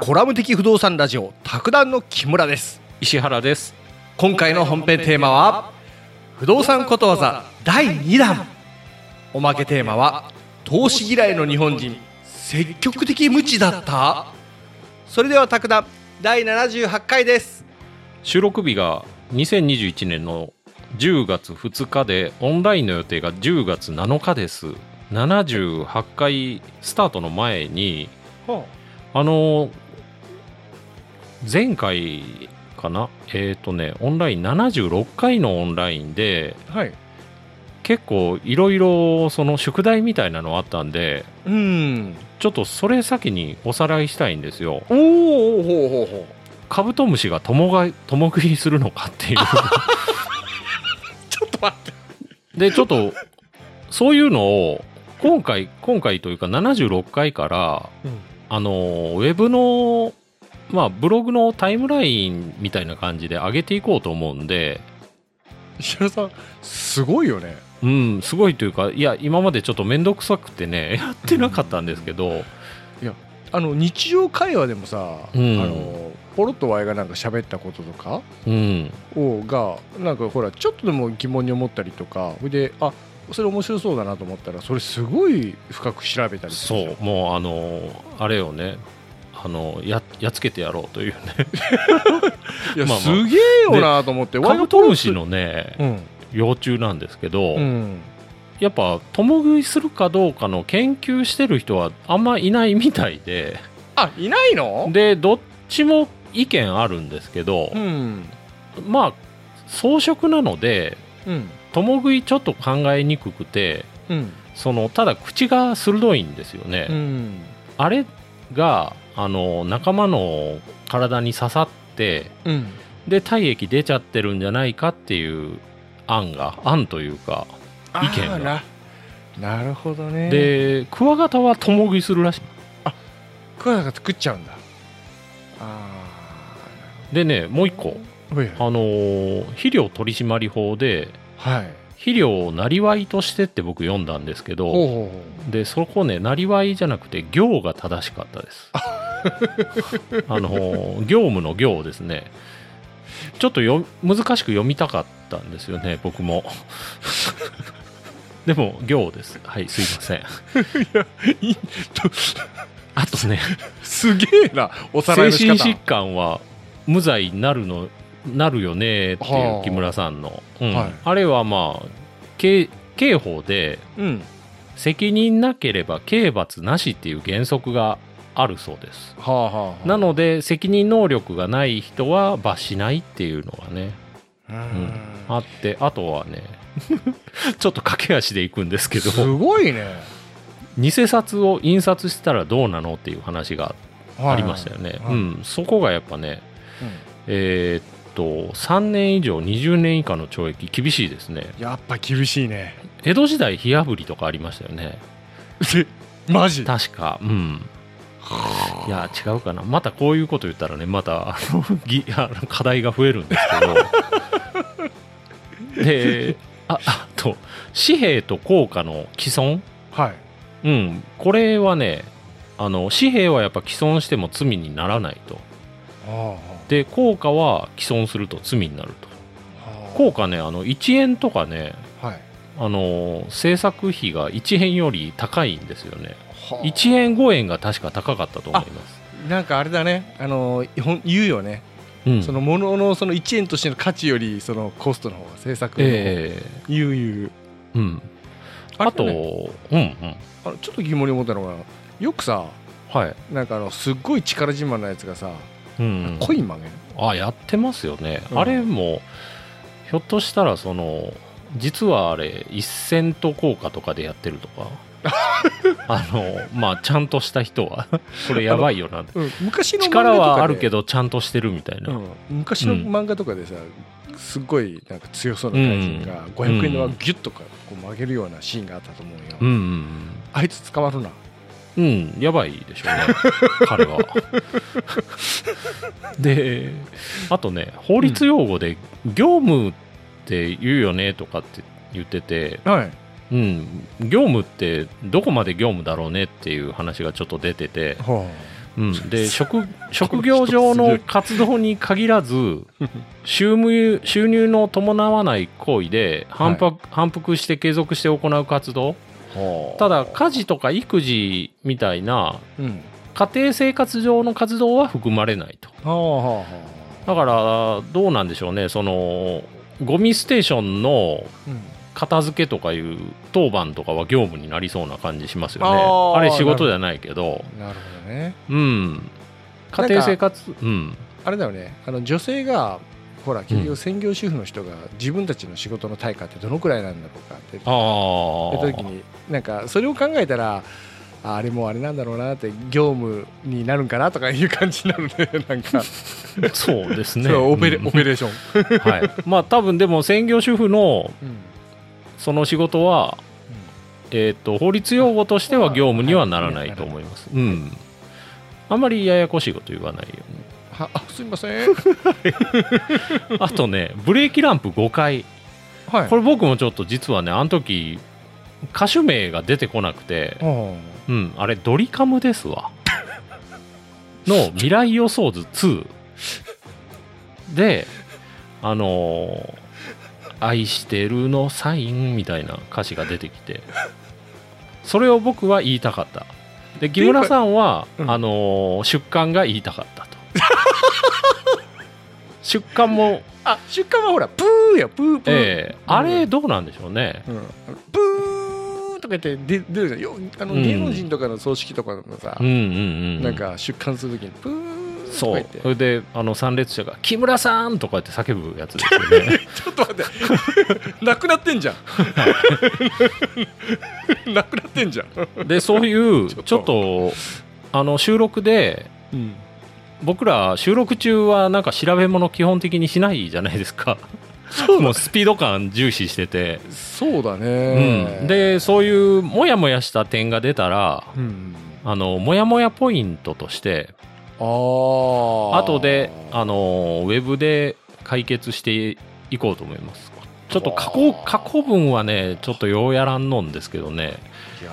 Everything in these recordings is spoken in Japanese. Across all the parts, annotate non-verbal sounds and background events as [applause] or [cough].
コラム的不動産ラジオ卓談の木村です。石原です。今回の本編テーマは不動産ことわざ第2弾。おまけテーマは投資嫌いの日本人積極的無知だった。それでは卓談第78回です。収録日が2021年の10月2日でオンラインの予定が10月7日です78回スタートの前にあの前回かな？えっ、とねオンライン76回のオンラインではい。結構いろいろその宿題みたいなのあったんでうん。ちょっとそれ先におさらいしたいんですよ。おおほうほうほうカブトムシが共が共食いするのかっていう。[laughs] ちょっと待って。でちょっとそういうのを今回今回というか76回からうんあのウェブのまあブログのタイムラインみたいな感じで上げていこうと思うんで。石原さんすごいよね。うんすごいというかいや今までちょっと面倒くさくてねやってなかったんですけど。あの日常会話でもさ、うん。あのポロッとワイがなんか喋ったこととかうん。をがなんかほらちょっとでも疑問に思ったりとかそれであそれ面白そうだなと思ったらそれすごい深く調べたりそうもうあのあれをね。あのややっつけてやろうというね。[laughs] いや、まあまあ。すげえよなと思ってカブトムシのねうん。幼虫なんですけど、うん。やっぱ共食いするかどうかの研究してる人はあんまいないみたいで。あいないの？でどっちも意見あるんですけど、うん。まあ草食なのでうん共食いちょっと考えにくくてうん。そのただ口が鋭いんですよね、うん。あれがあの仲間の体に刺さってうん。で体液出ちゃってるんじゃないかっていう案が案というか意見が。ななるほどね。でクワガタは共食いするらしい。クワガタ作っちゃうんだ。あでねもう一個。あのー肥料取締法ではい。肥料をなりわいとしてって僕読んだんですけどでそこねなりわいじゃなくて行が正しかったです。[laughs] あのー業務の行ですね。ちょっとよ難しく読みたかったんですよね僕も。[laughs] でも行です。はいすいません。いいあとねすげえなおさらいの仕方。精神疾患は無罪になるのなるよねっていはあう木村さんの、うん。はい。あれはまあ刑刑法でうん。責任なければ刑罰なしっていう原則があるそうです。はあはあはあ。なので責任能力がない人は罰しないっていうのがねうん。あってあとはね [laughs] ちょっと駆け足でいくんですけど。すごいね。偽札を印刷したらどうなのっていう話がありましたよね、はい。うん、そこがやっぱねえーっと3年以上20年以下の懲役厳しいですね。やっぱ厳しいね。江戸時代火あぶりとかありましたよね。マジ？確かうん。いや違うかな。またこういうこと言ったらねまたあの [laughs] ぎあの課題が増えるんですけど。でああと紙幣と硬貨の既存はい。うん。これはねあの紙幣はやっぱ既存しても罪にならないと。あで硬貨は既存すると罪になると。あ効果ねあの1円とかねはい。あの制作費が1円より高いんですよね。はあ。1円5円が確か高かったと思います。なんかあれだね。あの言うよね、うん。そのもののその1円としての価値よりそのコストの方が制作の方がえ言う言うえうんあと、ねうんうん。あのちょっと疑問に思ったのがよくさはい、なんかあのすっごい力自慢なやつがさ、うん。あやってますよね、うん。あれもひょっとしたらその実はあれ一セント効果とかでやってるとか？[laughs] あのまあちゃんとした人は？[laughs] これやばいよなうん、昔の力ではあるけどちゃんとしてるみたいな、うん、昔の漫画とかでさ、すっごいなんか強そうな怪人が500円玉をギュッとかこう曲げるようなシーンがあったと思うよ、うんうん。あいつ捕まるなうん、うん、やばいでしょうね [laughs] 彼は。[laughs] であとね法律用語で業務って言うよねとかって言っててはい。うん、業務ってどこまで業務だろうねっていう話がちょっと出てて、はうん、で [laughs] 職職業上の活動に限らず収入収入の伴わない行為で反復,、反復して継続して行う活動あはあただ家事とか育児みたいなうん家庭生活上の活動は含まれないと。だからどうなんでしょうね。そのゴミステーションの片付けとかいう当番とかは業務になりそうな感じしますよね。あれ仕事じゃないけど。なるほどね。うん。家庭生活うん。あれだよね。あの女性がほら結局専業主婦の人が自分たちの仕事の対価ってどのくらいなんだろうかって。言った時になんかそれを考えたらああれもあれなんだろうなって業務になるんかなとかいう感じになるね [laughs] なんか、そうですね。オペレうん。オペレーション、はい。まあ多分でも専業主婦のうん。その仕事はえっ、と法律用語としては業務にはならないと思います。うん。あんまりややこしいこと言わないようにはあすみません。[laughs] あとねブレーキランプ5回。はい。これ僕もちょっと実はねあの時歌手名が出てこなくて。はうんあれドリカムですわ。[laughs] の未来予想図2であのー愛してるのサインみたいな歌詞が出てきて。それを僕は言いたかった。で木村さんは、うん。あのー出刊が言いたかったと [laughs] 出刊も。あ出荷はほらプーやプープー、ええ。あれどうなんでしょうね。うん、プーとか言って出出るじゃん。よあのうん。芸能人とかの葬式とかのさ、うんうんうんなんか出棺するときにプーそう。それであの参列者が「木村さん!」とか言って叫ぶやつですよね。[laughs] ちょっと待って。[laughs] なくなってんじゃん。なくなってんじゃん、でそういうちょっと。ちょっとあの収録で僕ら収録中はなんか調べ物基本的にしないじゃないですか。そうもうスピード感重視してて、そうだうね、ん、でそういうモヤモヤした点が出たらうん、あのモヤモヤポイントとしてああ後であのウェブで解決していこうと思います。ちょっと過去過去文はねちょっとようやらんのんですけどね。いや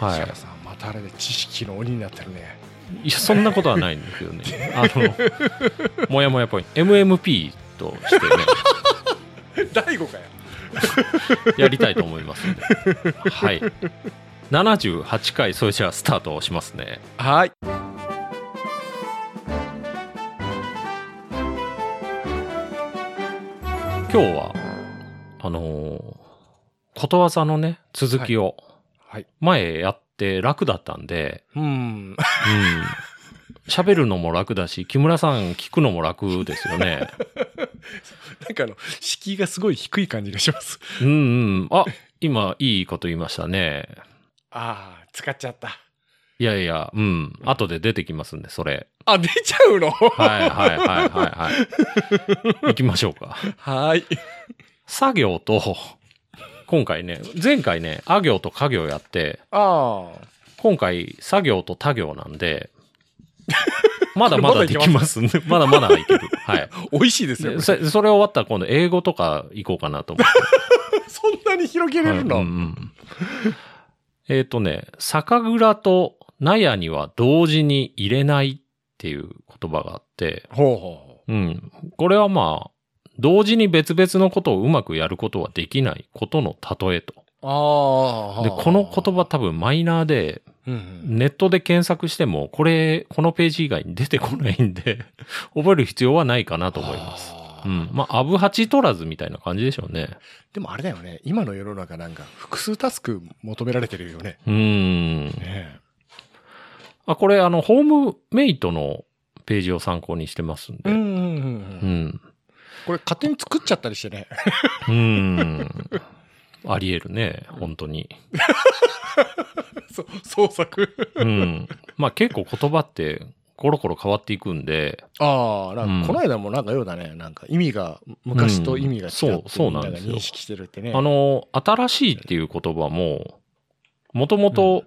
ー、はい。石原さんまたあれで知識の鬼になってるねいやそんなことはないんですけどね。あのもやもやポイント。MMP としてね。大悟かよ。やりたいと思いますんで。はい。78回それじゃあスタートをしますね。はい。今日はあのーことわざのね続きをはい。前やって楽だったんで、うん。うん。喋るのも楽だし木村さん聞くのも楽ですよね。[laughs] なんかあの敷居がすごい低い感じがします。うんうん。あ今いいこと言いましたね。ああ使っちゃった。いやいやうん。後で出てきますんでそれ。あ出ちゃうの？はいはいはいはいはい。行きましょうか。[laughs] はい。作業と、今回ね、前回ね、あ行と家業やって、ああ今回作業と他行なんで、[laughs] まだまだできますんで、[laughs] まだまだいける。はい。美味しいですよでそそれ終わったら今度英語とか行こうかなと思っ [laughs] そんなに広げて。れるの、はいうんうんえっ、とね、酒蔵と納屋には同時に入れないっていう言葉があって、ほうほうん。これはまあ、同時に別々のことをうまくやることはできないことの例えと。うああで、この言葉多分マイナーで、ネットで検索しても、これ、このページ以外に出てこないんで、[laughs] 覚える必要はないかなと思います。うん。まあ、アブハチ取らずみたいな感じでしょうね。でもあれだよね今の世の中なんか複数タスク求められてるよねうーん。ねあ、これ、あの、ホームメイトのページを参考にしてますんで。うんうんうんううんん。これ勝手に作っちゃったりしてねうーん。あり得るね、本当に。そう創作うん。まあ結構言葉ってコロコロ変わっていくんで、ああ、なんうんかこの間もなんかようだね。なんか意味が、昔と意味が違うんそうそうなんですよ認識してるってね。あの、新しいっていう言葉も、もともと、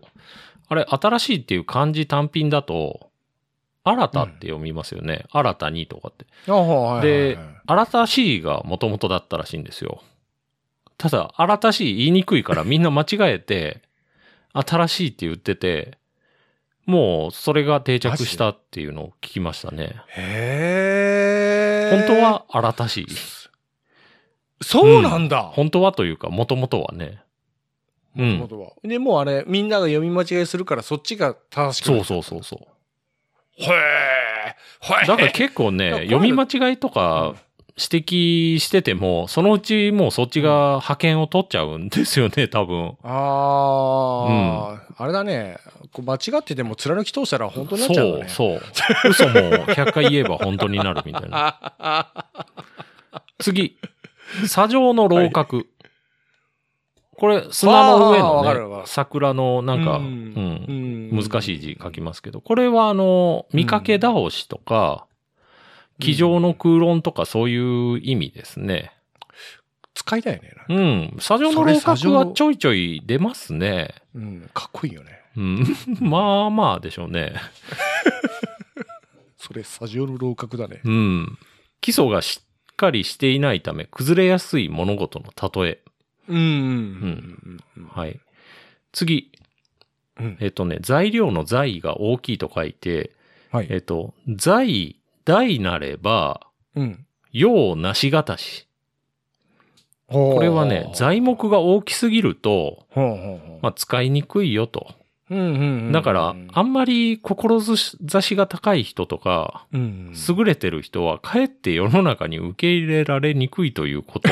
あれ、新しいっていう漢字単品だと、新たって読みますよね。新たにとかって。で、新しいがもともとだったらしいんですよ。ただ、新たしい言いにくいからみんな間違えて、[laughs] 新しいって言ってて、もうそれが定着したっていうのを聞きましたね。へえ。本当は新たしい。そうなんだ。本当はというか、もともとはね。うん元々はで、もうあれ、みんなが読み間違いするから、そっちが正しくそうそうそうそう。へえ。へえ。だから結構ね、読み間違いとか指摘してても、そのうちもうそっちが派遣を取っちゃうんですよね、多分。ああ、あれだね。こう間違ってても貫き通したら本当になっちゃうそね。う、そう。嘘も100回言えば本当になるみたいな。[laughs] 次。砂上の楼閣。これ、砂の上のね、る桜のなんか、ううん、ん難しい字書きますけど、これはあの、見かけ倒しとか、机上の空論とかそういう意味ですね。使いたいね。うん。砂上の楼閣はちょいちょい出ますね。うん。かっこいいよね。うん。[laughs] まあまあでしょうね。[laughs] それ、砂上の楼閣だね。うん。基礎がしっかりしていないため、崩れやすい物事の例え。うん。はい。次。うんえっとね、材料の材が大きいと書いて、はい。えっと、材、大なれば、うん。用なしがたし。ここれはね、材木が大きすぎると、まあ、使いにくいよと。だから、あんまり志が高い人とか、うん優れてる人は、かえって世の中に受け入れられにくいということ。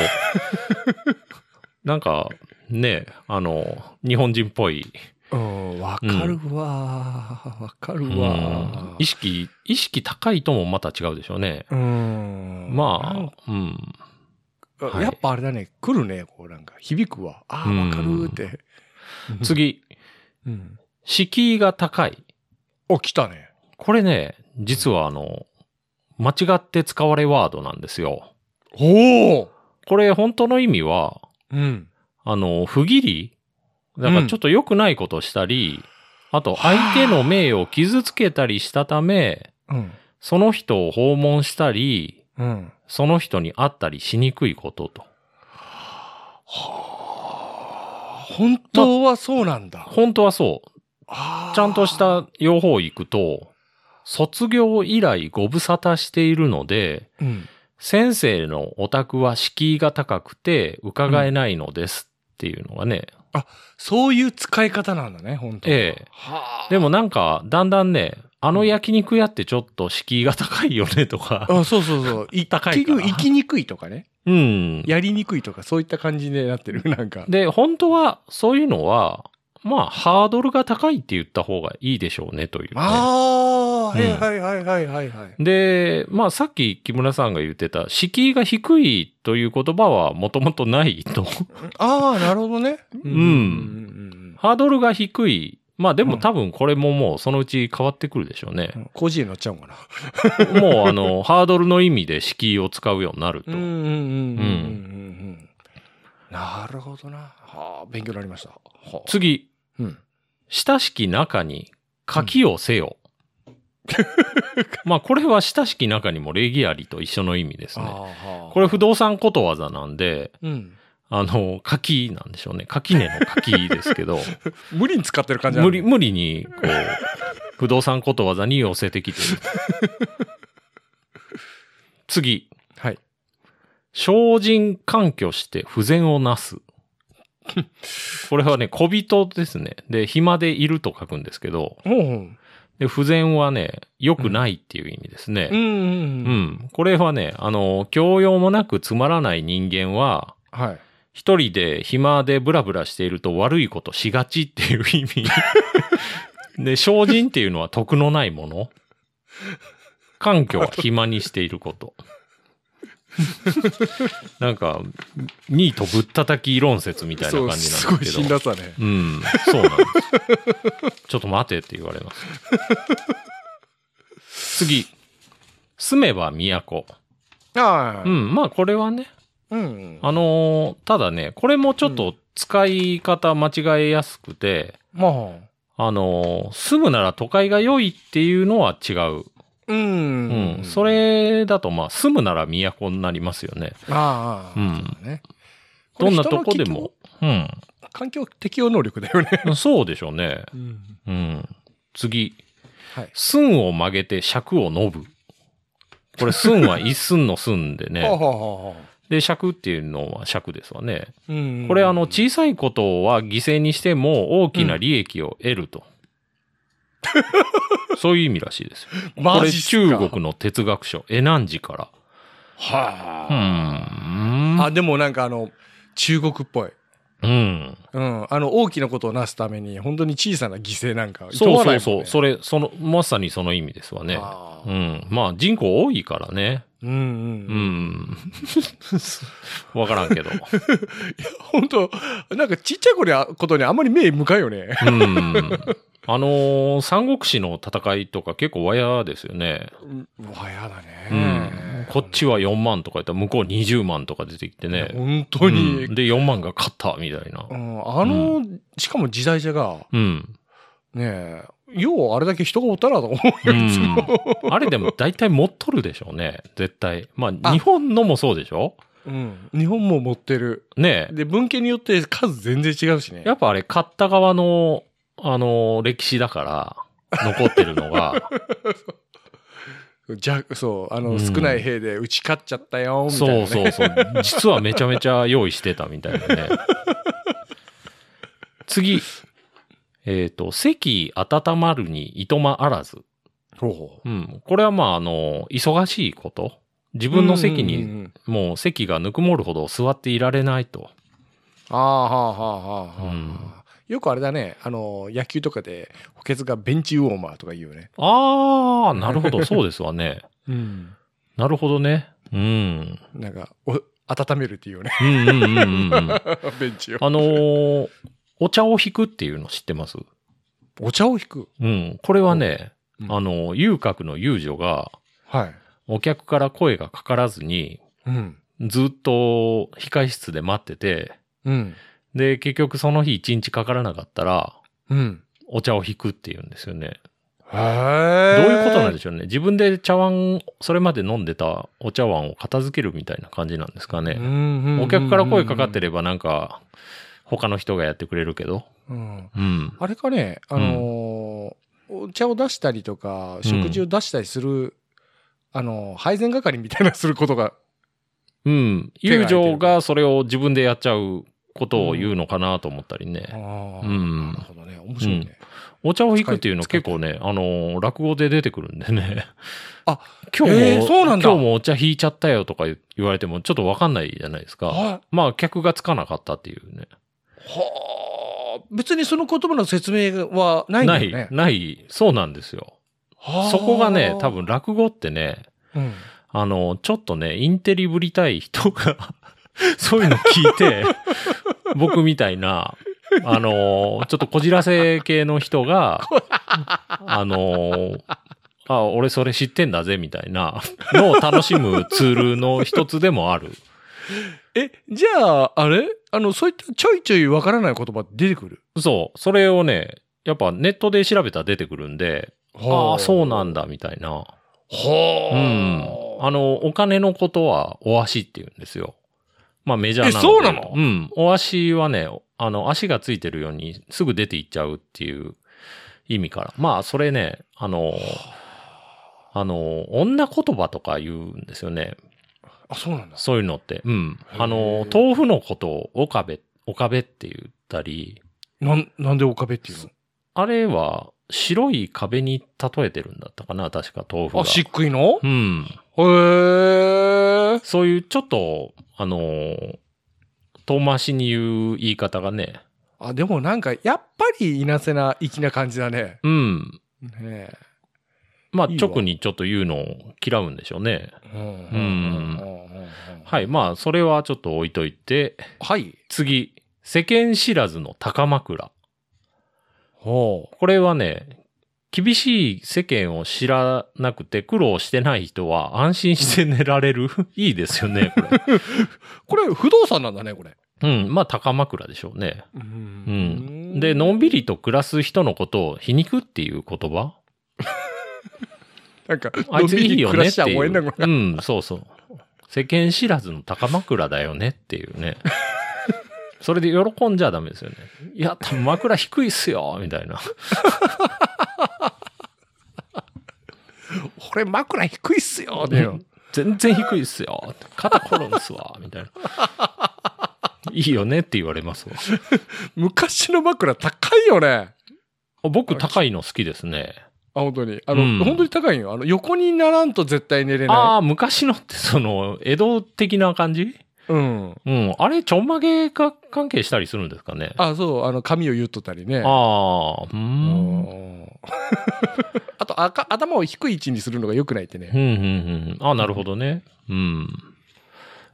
[laughs] なんか、ね、あの、日本人っぽい、うん、わかるわ。わかるうんわ。意識、意識高いともまた違うでしょうね。うん。まあ、うん。やっぱあれだね、来るね、こうなんか、響くわ。ああ、わかるって。[laughs] 次、うん。敷居が高い。お、来たね。これね、実はあの、間違って使われワードなんですよ。おおこれ本当の意味は、うん。あの、不義理だからちょっと良くないことしたり、あと相手の名誉を傷つけたりしたため、うん。その人を訪問したり、うん。その人に会ったりしにくいことと。本当はそうなんだ。本当はそう。あーちゃんとした用法行くと、卒業以来ご無沙汰しているので、うん。先生のお宅は敷居が高くて伺えないのですっていうのがね。そういう使い方なんだね、本当はええはあ。でもなんか、だんだんね、あの焼肉屋ってちょっと敷居が高いよねとか。あ、そうそうそう。い [laughs] 高いから結局、行きにくいとかね。うん。やりにくいとか、そういった感じになってる、なんか。で、本当はそういうのは、まあ、ハードルが高いって言った方がいいでしょうねという、ね。ああ、はいうんはいはいはいはいはい。で、まあさっき木村さんが言ってた、敷居が低いという言葉はもともとないと。ああ、なるほどね。んうん。ハードルが低い。まあでうんも多分これももうそのうち変わってくるでしょうね。工事に乗っちゃうのかな。もうあの、[laughs] ハードルの意味で敷居を使うようになると。うんうんうんうん。なるほどな。はあ、勉強になりました。はあ、次、うん。親しき中に書きをせよ。[laughs] まあこれは親しき中にも礼儀ありと一緒の意味ですね。あこれ不動産ことわざなんで、うん。あの、柿なんでしょうね。柿根の柿ですけど、[laughs] 無理に使ってる感じ無理、無理に、こう、不動産ことわざに寄せてきてる。[laughs] 次。はい。精進環拠して不全をなす。これはね、小人ですね。で、暇でいると書くんですけど、ほうほう。で不全はね、良くないっていう意味ですね。うんうんううん。ん。これはね、あの、教養もなくつまらない人間は、はい。一人で暇でブラブラしていると悪いことしがちっていう意味。[laughs] で、精進っていうのは得のないもの。環境は暇にしていること。[laughs] なんか、ニートぶったたき論説みたいな感じすごいなんですけど。辛辣だね。うん、そうなんです。ちょっと待てって言われます。[laughs] 次。住めば都。ああ。う。ん、まあこれはね、うん。あのーただね、これもちょっと使い方間違えやすくて、まあ。あのー住むなら都会が良いっていうのは違う。うん。うん。そ。れだと、まあ、住むなら都になりますよね。ああ。うんね。どんなとこでも。うん。環境適応能力だよね。そうでしょうね。うん。うん。次。はい。寸を曲げて尺を伸ぶ。これ寸は一寸の寸ではあね。はあはあはあで、尺っていうのは尺ですわね。うんこれあの、小さいことは犠牲にしても大きな利益を得ると。そういう意味らしいですよ。[laughs] これ中国の哲学書、エナンジから。はうあ。ん。あ、でもなんかあの、中国っぽい。うん。うん。あの、大きなことをなすために、本当に小さな犠牲なんか、そうそうそう。れ。それ、その、まさにその意味ですわね。うん。まあ人口多いからね。うんうん。ううん、ん。[laughs] わからんけど。[laughs] 本当なんかちっちゃい子にあことにあんまり目向かんよね。うん。あのー三国志の戦いとか結構わやですよね。うわ、やだうね。ん。こっちは4万とか言ったら向こう20万とか出てきてね。本当に。うんで、4万が勝ったみたいなう。ん、あの、しかも時代者が、うん。ねえ、ようあれだけ人がおったなと思うよ、いつも。あれでも大体持っとるでしょうね。絶対。まあ、あ日本のもそうでしょ？うん。日本も持ってる。ねえ。で、文献によって数全然違うしね。やっぱあれ、勝った側の、あの、歴史だから、残ってるのが、[laughs] じゃ、そう、あの、うん少ない兵で打ち勝っちゃったよ、みたいな、ね。そうそうそう。実はめちゃめちゃ用意してたみたいなね。[laughs] 次。えっ、と、席温まるにいとまあらず。ほうほう。うん。これはまあ、あの、忙しいこと。自分の席うんうんに、うんもう席がぬくもるほど座っていられないと。ああ、はあ、はあ、はあ、はあうんよくあれだね、あの、野球とかで補欠がベンチウォーマーとか言うよね。あー、なるほど、[laughs] そうですわね。うん。なるほどね。うん。なんか、お、温めるっていうよね。うんうんうんうんうん。[laughs] ベンチを。あのーお茶を引くっていうの知ってます？お茶を引く？うん。これはね、うんあの、遊郭の遊女が、はい。お客から声がかからずに、うん。ずっと控室で待ってて、うん。で、結局その日一日かからなかったら、うん。お茶を引くっていうんですよね。へえ。どういうことなんでししょうね。自分で茶碗、それまで飲んでたお茶碗を片付けるみたいな感じなんですかね。お客から声かかってる。ればなんか、他の人がやってくれるけど。うん。うん。あれかね、あのーお茶を出したりとか、食事を出したりする、あのー配膳係みたいなすることが、うん。友情がそれを自分でやっちゃうことを言うのかなと思ったりね。うんなるほどね。面白いね。お茶を引くっていうの結構ね、あのー落語で出てくるんでね。あ、[laughs] 今日も、えーそうなんだ今日もお茶引いちゃったよとか言言われてもちょっとわかんないじゃないですか。はまあ、客がつかなかったっていうね。はあ、別にその言葉の説明はないんだない、よね。ない、そうなんですよ。はあそこがね、多分、落語ってね、うん。あの、ちょっとね、インテリぶりたい人が、[laughs] そういうの聞いて、[laughs] 僕みたいな、あの、ちょっとこじらせ系の人が、あの、あ、俺それ知ってんだぜ、みたいなのを楽しむツールの一つでもある。[laughs] え、じゃあ、あれ？あの、そういったちょいちょいわからない言葉出てくる？そう。それをね、やっぱネットで調べたら出てくるんで、ああ、そうなんだ。だ、みたいな。はうん。あの、お金のことはお足って言うんですよ。まあメジャーなので。えそうなの？うん。お足はね、あの、足がついてるようにすぐ出ていっちゃうっていう意味から。まあそれね、あの、あの、女言葉とか言うんですよね。あ、そうなんだ。そういうのって。うん。あの、豆腐のことを岡部、岡部って言ったり、なん、なんで岡部っていうの？あれは白い壁に例えてるんだったかな確か豆腐が。あ、しっくいの？うん。へえ。そういうちょっと、あのー遠回しに言う言い方がね、あ、でもなんか、やっぱりいなせな、粋な感じだね。うん。ねえ。まあ、いいわ直にちょっと言うのを嫌うんでしょうね。うんうんは。はいまあ、それはちょっと置いといて、はい。次、世間知らずの高枕。ほこれはね、厳しい世間を知らなくて苦労してない人は安心して寝られる？[laughs] いいですよね、これ。う。[laughs] これ、不動産なんだね、これ。うん、まあ、高枕でしょうね。ううん。で、のんびりと暮らす人のことを皮肉っていう言葉？[laughs] なんか、あいついいよねっていう。のんうん、そうそう。世間知らずの高枕だよねっていうね。それで喜んじゃダメですよね。いや、枕低いっすよ、みたいな。[laughs] 俺枕低いっすよ、だよ。全然低いっすよ。肩こるんすわ、[laughs] みたいな。いいよねって言われますわ。[laughs] 昔の枕高いよね。あ僕高いの好きですね。あ、本当に。あの、うん本当に高いよ。あの、横にならんと絶対寝れあなあ、昔のってその、江戸的な感じ？い。うん。うん。あれ、ちょんまげが関係したりするんですかね？ああ、そう、あの、髪を言っとったりね。あー、う。うんん。あと、あか頭を低い位置にするのが良くないってね。うん、うん、うん。あなるほどね。うん。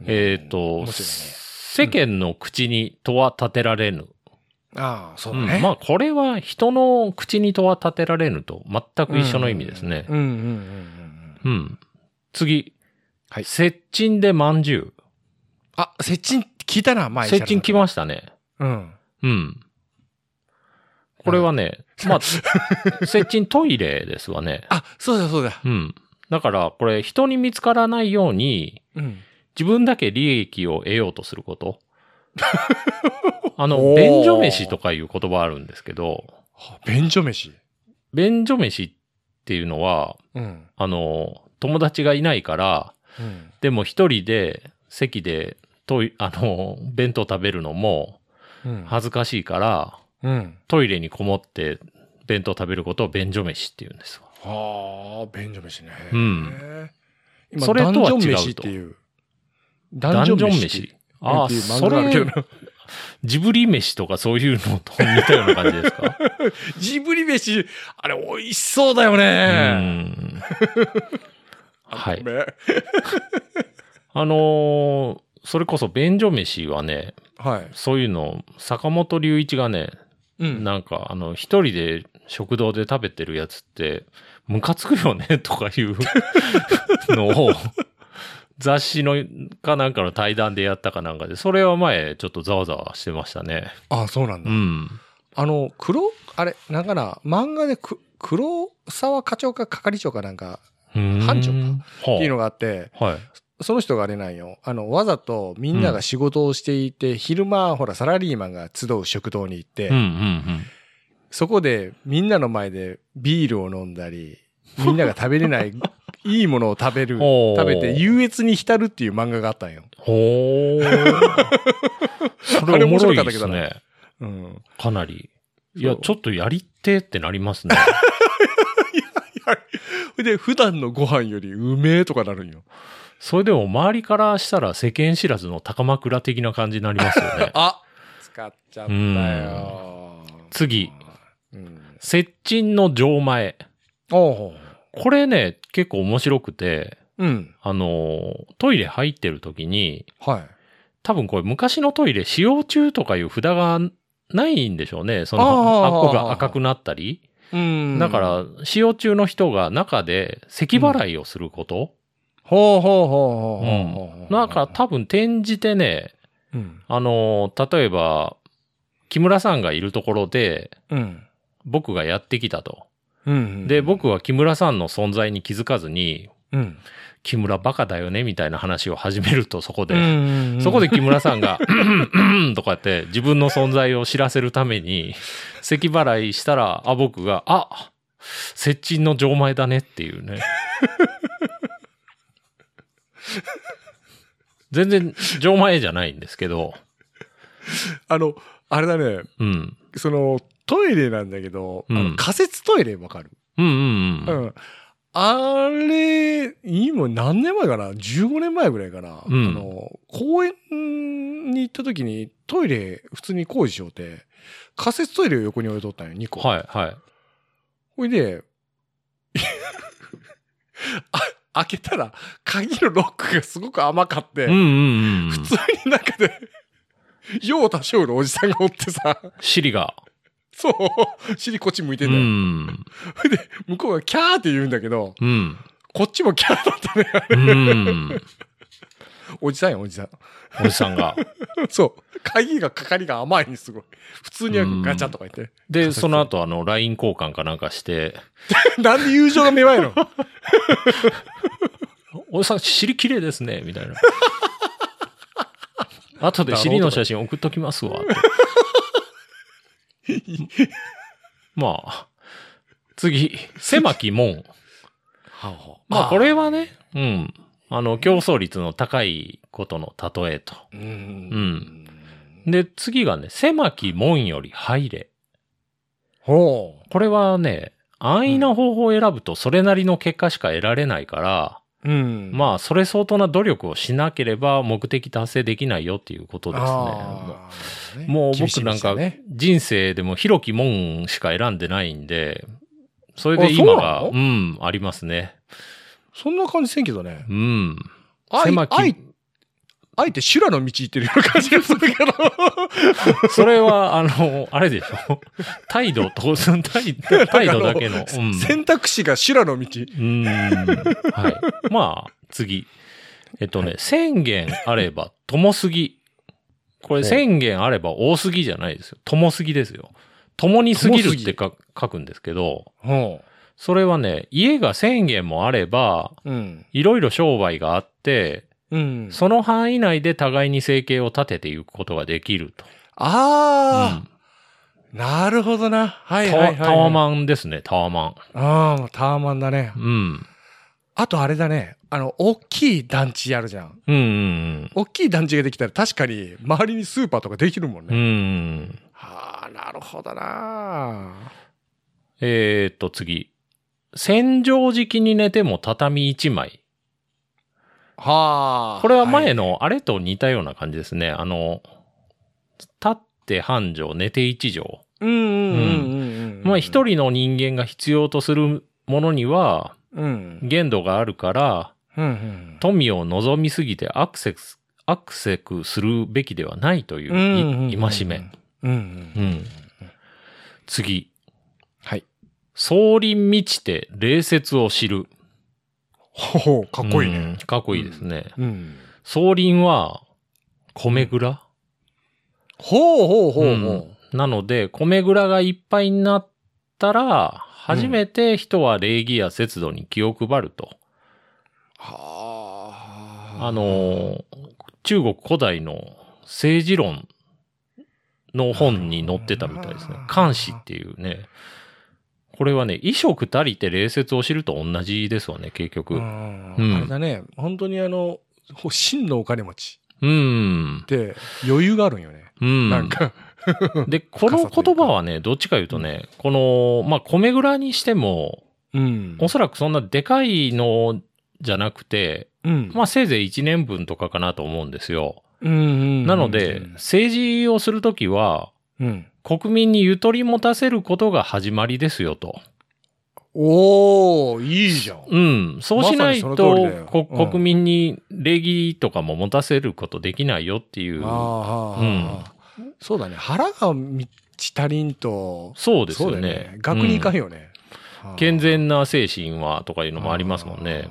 えっ、と、面白い世間の口に戸は立てられぬ。ああ、そううん。まあ、これは人の口に戸は立てられぬと全く一緒の意味ですね。うんうんうんうんうん。うん。次。はい接近でまんじゅう。あ、接近聞いたな、前接近来ましたね。うん。うん。これはね、まあ、接近トイレですわね。[laughs] あ、そうだそうだ。うん。だから、これ人に見つからないように、うん。自分だけ利益を得ようとすること。[laughs] あの、便所飯とかいう言葉あるんですけど、は便所飯。便所飯っていうのは、うん。あの、友達がいないから、うん。でも一人で席でトイ、あの、弁当食べるのもうん。恥ずかしいから、うん。トイレにこもって弁当食べることを便所飯って言うんですわ。はあ、便所飯ね。うん今、それとは違うとダンジョン飯っていう。ダダンジョンっていう飯。ああ、そ漫画があるけど。ジブリ飯とかそういうのと似たような感じですか？[laughs] ジブリ飯、あれ美味しそうだようね。[laughs] ん。はい。あのーそれこそ便所飯はね、はい。そういうの、坂本龍一がね、うん。なんか、あの、一人で食堂で食べてるやつって、ムカつくよね、[laughs] とかいう [laughs] のを、雑誌のかなんかの対談でやったかなんかで、それは前、ちょっとざわざわしてましたね。あ、そうなんだ。うん。あの、黒、あれ、なんかな、漫画でく黒沢課長か係長かなんか班長かっていうのがあって、はい。その人があれなんよ。あの、わざとみんなが仕事をしていて、昼間、ほら、サラリーマンが集う食堂に行って、うんうんそこでみんなの前でビールを飲んだり、みんなが食べれない、[laughs] いいものを食べる、食べて優越に浸るっていう漫画があったんよ。ほー。[laughs] それおもろいですね。うん。かなり。いやちょっとやりてってなりますね。[laughs] で、普段のご飯よりうめえとかなるんよ。それでも周りからしたら世間知らずの高枕的な感じになりますよね。[laughs] あ使っちゃったよ。次。うん。接近の錠前。これね、結構面白くて、うん。あのー、トイレ入ってる時に、はい。多分これ昔のトイレ使用中とかいう札がないんでしょうね。その、あっこが赤くなったり。うんだか、ら、使用中の人が中で咳払いをすること。ほうほうほうほうう。ん。なんか多分転じてね、うん。あのー、例えば、木村さんがいるところで、うん。僕僕がやってきたと。うん。で、僕は木村さんの存在に気づかずに、うん。木村バカだよねみたいな話を始めると、そこで。うんそこで、木村さんが、うんうんうんとかって自分の存在を知らせるために、咳払いしたら、あ、僕が、あ、接近の錠前だねっていうね。[laughs] 全然錠前じゃないんですけど、あの、あれだね、うん。その、トイレなんだけど、あうんの仮設トイレわかる？うんうんうん。うん。あれ、今何年前かな ?15 年前ぐらいかな、うんあの、公園に行った時にトイレ普通に工事しようて、仮設トイレを横に置いとったんよ、2個。はいはい。ほいで、あ開けたら鍵のロックがすごく甘かって、うんうんうん。普通に中で、用多少のおじさんがおってさ、尻が。そう、尻こっち向いてうんだよ。ん。ほいで、向こうがキャーって言うんだけど、うん。こっちもキャーだったね。うん。おじさんよ、おじさん。おじさんが。[laughs] そう。鍵が、かかりが甘いにすごい。普通にはガチャとか言って。で、その後、あの、LINE 交換かなんかして、[laughs] なんで友情が芽生えるの？おじさん、尻綺麗ですね、みたいな。[laughs] 後で尻の写真送っときますわ。[laughs] まあ、次、狭き門。まあ、これはね、うん。あの、競争率の高いことの例えと。う。うんん。で、次がね、狭き門より入れ。ほこれはね、安易な方法を選ぶとそれなりの結果しか得られないから、う。うん。まあ、それ相当な努力をしなければ目的達成できないよっていうことですね。あーねもう僕なんか人生でも広き門しか選んでないんで、それであ今が、そうん、ありますね。そんな感じせんけどね。うん。狭きあいあえて修羅の道行ってるような感じがするけど。[laughs] それは、あの、あれでしょ態度と、態態度だけの。[laughs] うん。選択肢が修羅の道。うん。はい。まあ、次。えっとね、宣言あれば、ともすぎ。これほう宣言あれば多すぎじゃないですよ。ともすぎですよ。ともにすぎるってか書くんですけど、ほそれはね、家が1000軒もあれば、う。うん。いろいろ商売があって、うん。その範囲内で互いに生計を立てていくことができると。ああ、なるほどな。はいタワはいはい。タワマンですね、タワマああ、もうタワマンだね。ン。うん。あとあれだね。あの、大きい団地あるじゃん。うんうん大きい団地ができたら確かに周りにスーパーとかできるもんうん。うね。ん。はあ、なるほどな。えーっと、次。戦場敷きに寝ても畳一枚。はあ。これは前の。のあれと似たような感じですね。あの、立って半畳、寝て一畳。うんうんうんうんうん。まあ一。人の人間が必要とするものにはうん。限度があるから、うんうん。富を望みすぎてアクセス、アクセクするべきではないという戒め。。次。はい。総林満ちて礼節を知る。ほほう、かっこいいうんね。かっこいいですね。うん。総林は米蔵、ほうほうほうほうう。なので、米蔵がいっぱいになったら、初めて人は礼儀や節度に気を配ると。はあ。あのー、中国古代の政治論の本に載ってたみたいですね。漢詩っていうね。これはね、衣食足りて礼節を知ると同じですわね、結局。ううんん。あれだね。本当にあの、ほ真のお金持ちうん。って余裕があるんよね。うん。なんか。[laughs] で、この言葉はね、どっちか言うとね、この、まあ、米蔵にしても、うんおそらくそんなでかいのじゃなくて、うん。まあ、せいぜい1年分とかかなと思うんですよ。うんうん。なので、政治をするときは、うん。国民にゆとり持たせることが始まりですよと。おー、いいじゃん。うん。そうしないと、にその通りだよこうん国民に礼儀とかも持たせることできないよっていう。ああ、はあはあそうだね。腹が満ち足りんと、そうですよそうだよね。学に行かんうんよね。はあ健全な精神はとかいうのもありますもんね。。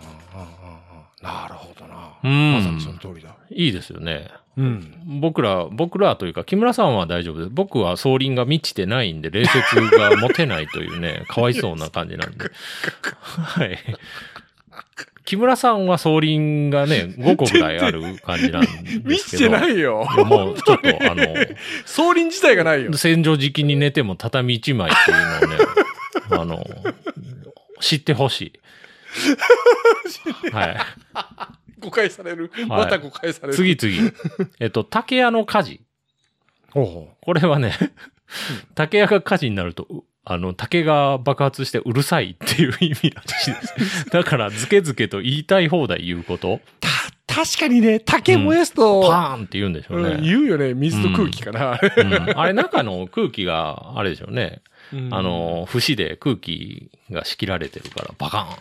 なるほどな。うんまさにその通りだ。いいですよね。うん。僕ら、僕らというか、木村さんは大丈夫です。僕は総輪が満ちてないんで、礼節が持てないというね、[laughs] かわいそうな感じなんで。はい。木村さんは総輪がね、5個ぐらいある感じなんですけど。満ちてないよ。もうちょっと、あの、総輪自体がないよ。戦場時期に寝ても畳一枚っていうのをね、[laughs] あの、知ってほしい。[laughs] はい。誤解される。また誤解される。次々。[laughs] えっと、竹屋の火事。ほうほこれはね、竹屋が火事になると、うあの、竹が爆発してうるさいっていう意味らしいです。[laughs] だから、ずけずけと言いたい放題言うこと、た、確かにね、竹燃やすと、パーンって言うんでしょううんね。言うよね。水と空気かな。うんあれ、中の空気が、あれでしょうね。うんあの、節で空気が仕切られてるから、バカ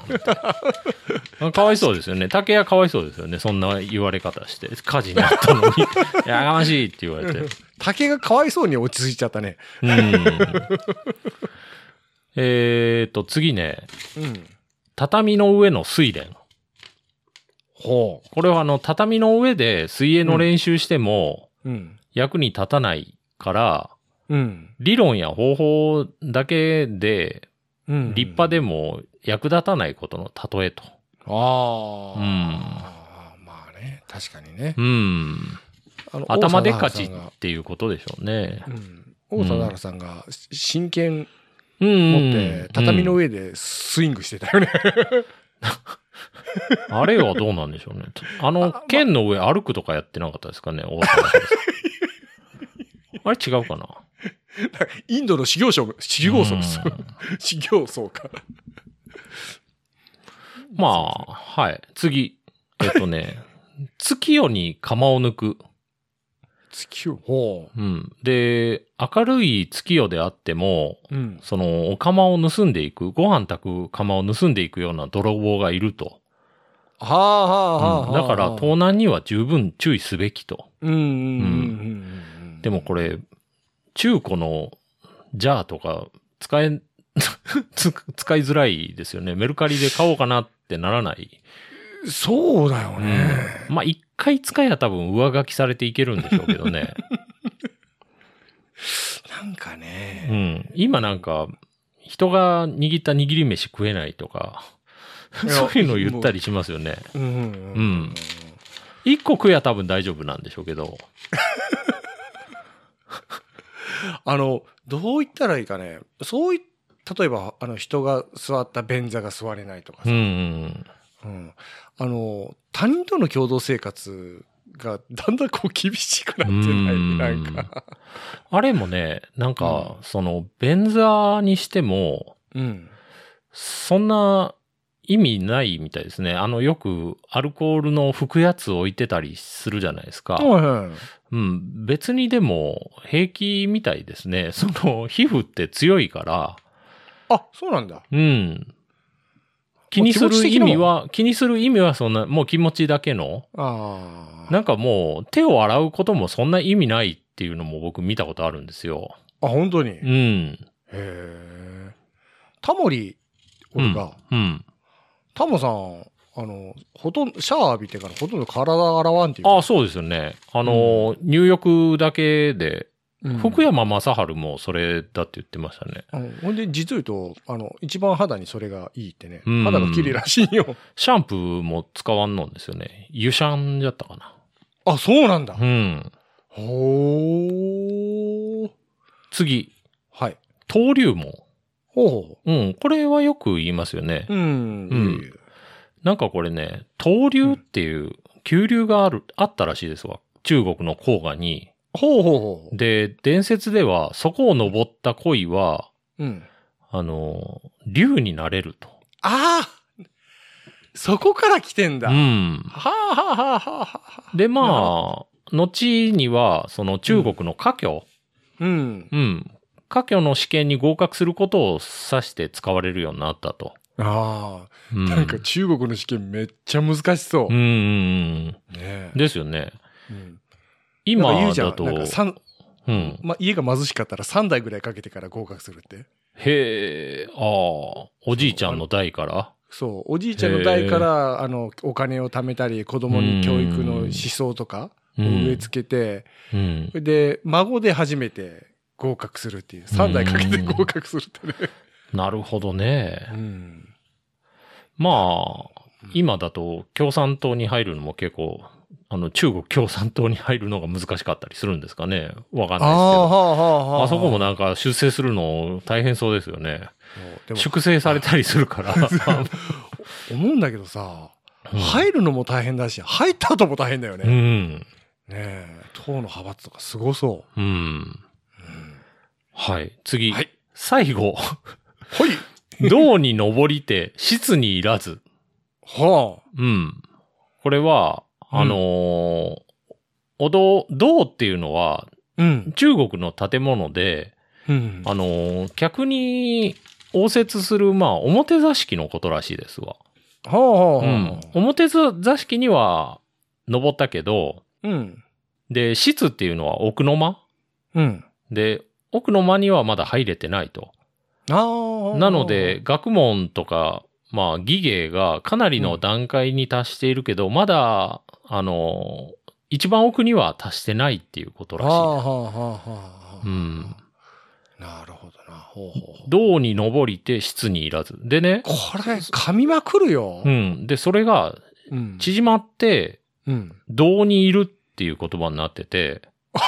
ーン。[laughs] かわいそうですよね。竹屋かわいそうですよね。そんな言われ方して。火事になったのに、[laughs] やがましいって言われて。竹がかわいそうに落ち着いちゃったね。うん。えーと、次ね。うん。畳の上の睡蓮。ほこれはあの、畳の上で水泳の練習してもう。うん。役に立たないから、うん。理論や方法だけでうん。立派でも役立たないことの例えと。ああ。うんまあね、確かにね。うん。あの頭でっかちっていうことでしょうね。うん大貞治さんが真剣うん持って畳の上。上でスイングしてたよね。あれはどうなんでしょうね。あのあ、剣の上歩くとかやってなかったですかね、大沢さん [laughs] あれ違うかなインドの修行僧、修行僧ですうん。修行僧か。まあ、はい。次。えっとね、[laughs] 月夜に釜を抜く。月を。ほうん。で、明るい月夜であっても、う。うん。その、お釜を盗んでいく、ご飯炊く釜を盗んでいくような泥棒がいると。はあはあはあはあ。うんだから、盗難には十分注意すべきと。うんうんうん。でもこれ、中古のジャーとか使え、[laughs] つ使いづらいですよね。メルカリで買おうかなってならない。そうだよね。まあ、一回使えば多分上書きされていけるんでしょうけどね。[laughs] なんかうね。ん。今なんか、人が握った握り飯食えないとか、そういうの言ったりしますよね。うんうんうん一個食えば多分大丈夫なんでしょうけど。[laughs] あの、どう言ったらいいかね。そうい、例えば、あの、人が座った便座が座れないとかさ。うんうん。うんあの、他人との共同生活がだんだんこう厳しくなってない？うんなんか。あれもね、なんか、その、便座にしても、うん。そんな意味ないみたいですね。あの、よくアルコールの拭くやつ置いてたりするじゃないですか。はいはい。うん。別にでも平気みたいですね。[laughs] その、皮膚って強いから、あ、そうなんだ。うん。気にする意味は、気にする意味はそんな、もう気持ちだけの、ああ。なんかもう手を洗うこともそんな意味ないっていうのも僕見たことあるんですよ。あ、本当に？うへん。え。タモリ、俺が、うん。タモさん、あの、ほとんど、シャワー浴びてからほとんど体洗わんっていう。ああ、そうですよね。あの、入浴だけで、うん福山雅治もそれだって言ってましたね。うんほんで、実を言うと、あの、一番肌にそれがいいってね。うん肌が綺麗らしいよ。[laughs] シャンプーも使わんのんですよね。湯シャンだったかな。あ、そうなんだ。うん。ほー。次、はい。登竜門。ほうほうん。これはよく言いますよね。う。うん。うんなんかこれね、登竜っていう急流がある、あったらしいですわ。中国の黄河に。ほうほうほで、伝説では、そこを登った鯉は、う。うん。あの、竜になれると。ああそこから来てんだ。うはん。あ、はあはあはあはあ、で、まあ、後には、その中国の科挙、うん。うん。科挙の試験に合格することを指して使われるようになったと。ああ、うん。なんか中国の試験めっちゃ難しそう。うんうんうん。ねですよね。うん今言うじゃんなんか三うん。まあ、家が貧しかったら3代ぐらいかけてから合格するって。へえ、ああ、おじいちゃんの代から？そう。おじいちゃんの代から、あの、お金を貯めたり、子供に教育の思想とかを植え付けて、うん。で、孫で初めて合格するっていう。3代かけて合格するってね。なるほどね。うん。まあ、今だと共産党に入るのも結構、あの、中国共産党に入るのが難しかったりするんですかね。わかんないですけど。ああ、はあ、はあ、はあ。あそこもなんか出世するの大変そうですよね。粛清されたりするから。[laughs] 思うんだけどさ、うん入るのも大変だし、入った後も大変だよね。うねん。え、党の派閥とかすごそうん。う。うんはい。次。はい最後。はい。[laughs] 銅に登りて、質にいらず。はあ。うん。これは、あのーお堂、銅っていうのは、うん。中国の建物で、うん。あのー客に応接する、まあ、表座敷のことらしいですわ。はあ、はあ、はうん。表座敷には登ったけど、あ。うん。で、室っていうのは奥の間うん。で、奥の間にはまだ入れてないと。なので、、学問とか、まあ、技芸がかなりの段階に達しているけど、まだ、あの、一番奥には達してないっていうことらしいはあ、です。はあ、はあ、はあ。うん。なるほどな。ほうほうほう。銅に登りて質にいらず。でね、これ、噛みまくるよ。う。ん。で、それがうん。縮まって、うん。銅にいるっっていう言葉になってて、[laughs]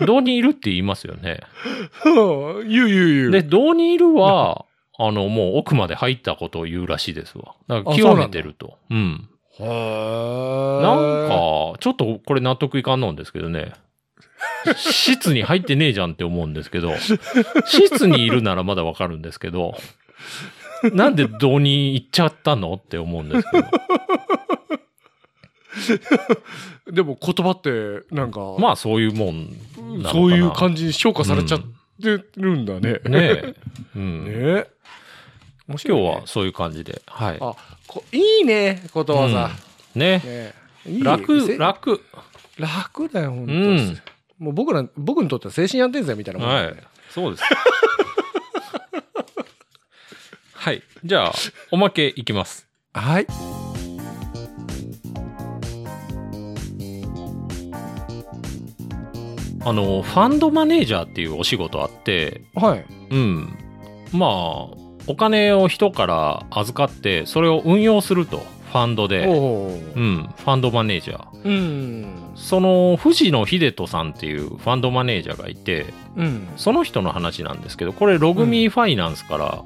[laughs] どうにいるって言いますよね。うん言う言う言う。で、どうにいるは、あの、もう奥まで入ったことを言うらしいですわ。だから極めてると。うん。へーなんか、ちょっとこれ納得いかんのんですけどね。[laughs] 室に入ってねえじゃんって思うんですけど、室にいるならまだわかるんですけど、なんでどうに行っちゃったのって思うんですけど。[laughs] でも言葉って、なんか、まあそういうもんそういう感じに評価されちゃってるんだね。ねえ。うん。ね面白いね今日はそういう感じで。はい。あ、こいいね、ことわざ。うんね。ね楽、せ楽。楽だよ、本当うんもう僕ら、僕にとっては精神安定剤みたいなもんねはい。そうです。[laughs] はい。じゃあ、おまけいきます。はい。あの、ファンドマネージャーっていうお仕事あって、はい。うん。まあ、お金を人から預かって、それを運用すると、ファンドで。う。ん、ファンドマネージャー。うん。その、藤野秀人さんっていうファンドマネージャーがいて、うん。その人の話なんですけど、これ、ログミーファイナンスから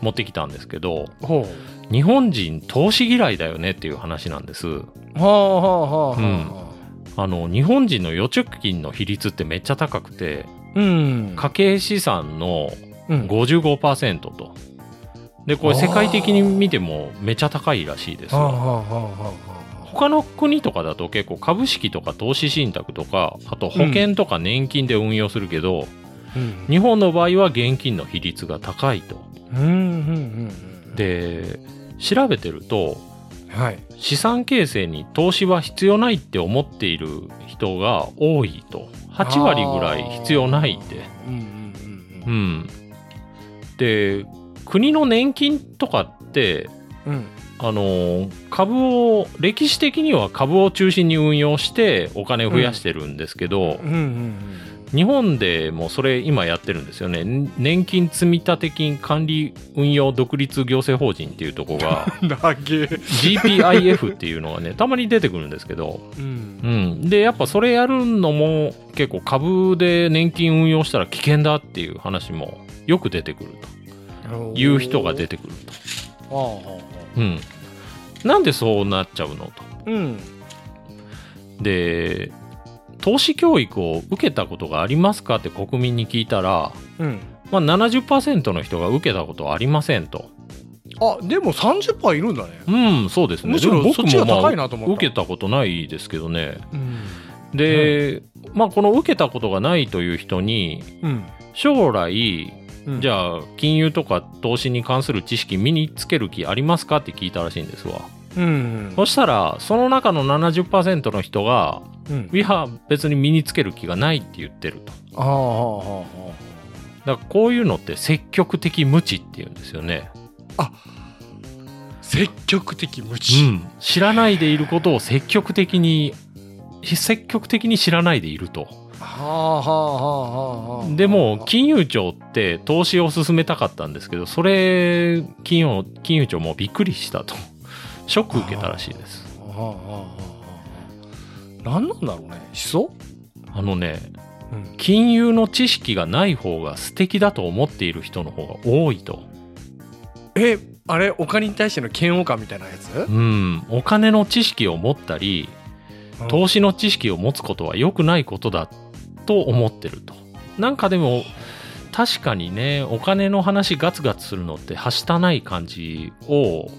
持ってきたんですけど、ほ日本人投資嫌いだよねっていう話なんです。う。はあはあはあはあ。うんあの、日本人の預貯金の比率ってめっちゃ高くて、うん。家計資産のうん55%と。で、これ世界的に見てもめちゃ高いらしいですはあはわ。あはあはあ。他の国とかだと結構株式とか投資信託とか、あと保険とか年金で運用するけど、うん。日本の場合は現金の比率が高いと。うん。うん。うん。で、調べてると、はい。資産形成に投資は必要ないって思っている人が多いと。8割ぐらい必要ないって。うんうんううんん。で、国の年金とかって、うん。うん。あの、株を、歴史的には株を中心に運用してお金を増やしてるんですけど、うんうん日本でもそれ今やってるんですよね。年金積立金管理運用独立行政法人っていうとこが。[laughs] GPIF っていうのがね、たまに出てくるんですけど、うんう。ん。で、やっぱそれやるのも結構株で年金運用したら危険だっていう話もよく出てくるという人が出てくると。うん。なんでそうなっちゃうのと。うん。で、投資教育を受けたことがありますかって国民に聞いたら、うん。まあ、70%の人が受けたことはありませんと。あ、でも30%いるんだね。うん、そうですね。むしろそっちが高いなと思った受けたことないですけどね。うん。で、まあ、この受けたことがないという人に、うん。将来、うんじゃあ、金融とか投資に関する知識身につける気ありますかって聞いたらしいんですわ。うん。そしたら、その中の70%の人が、うん。いや、別に身につける気がないって言ってると。ああ、だからこういうのって積極的無知って言うんですよね。あ。積極的無う知。ん。知らないでいることを積極的に、積極的に知らないでいると。はあ、はあ、はあ、はあ。でも、金融庁って投資を進めたかったんですけど、それ、金融、金融庁もびっくりしたと。ショック受けたらしいです。はあ、はあ、はあ、はあ。何なんだろうね。思想？あのね、うん。金融の知識がない方が素敵だと思っている人の方が多いと。え、あれ、お金に対しての嫌悪感みたいなやつ？うん。お金の知識を持ったり、投資の知識を持つことは良くないことだと思ってると。なんかでも、確かにね、お金の話ガツガツするのってはしたない感じを、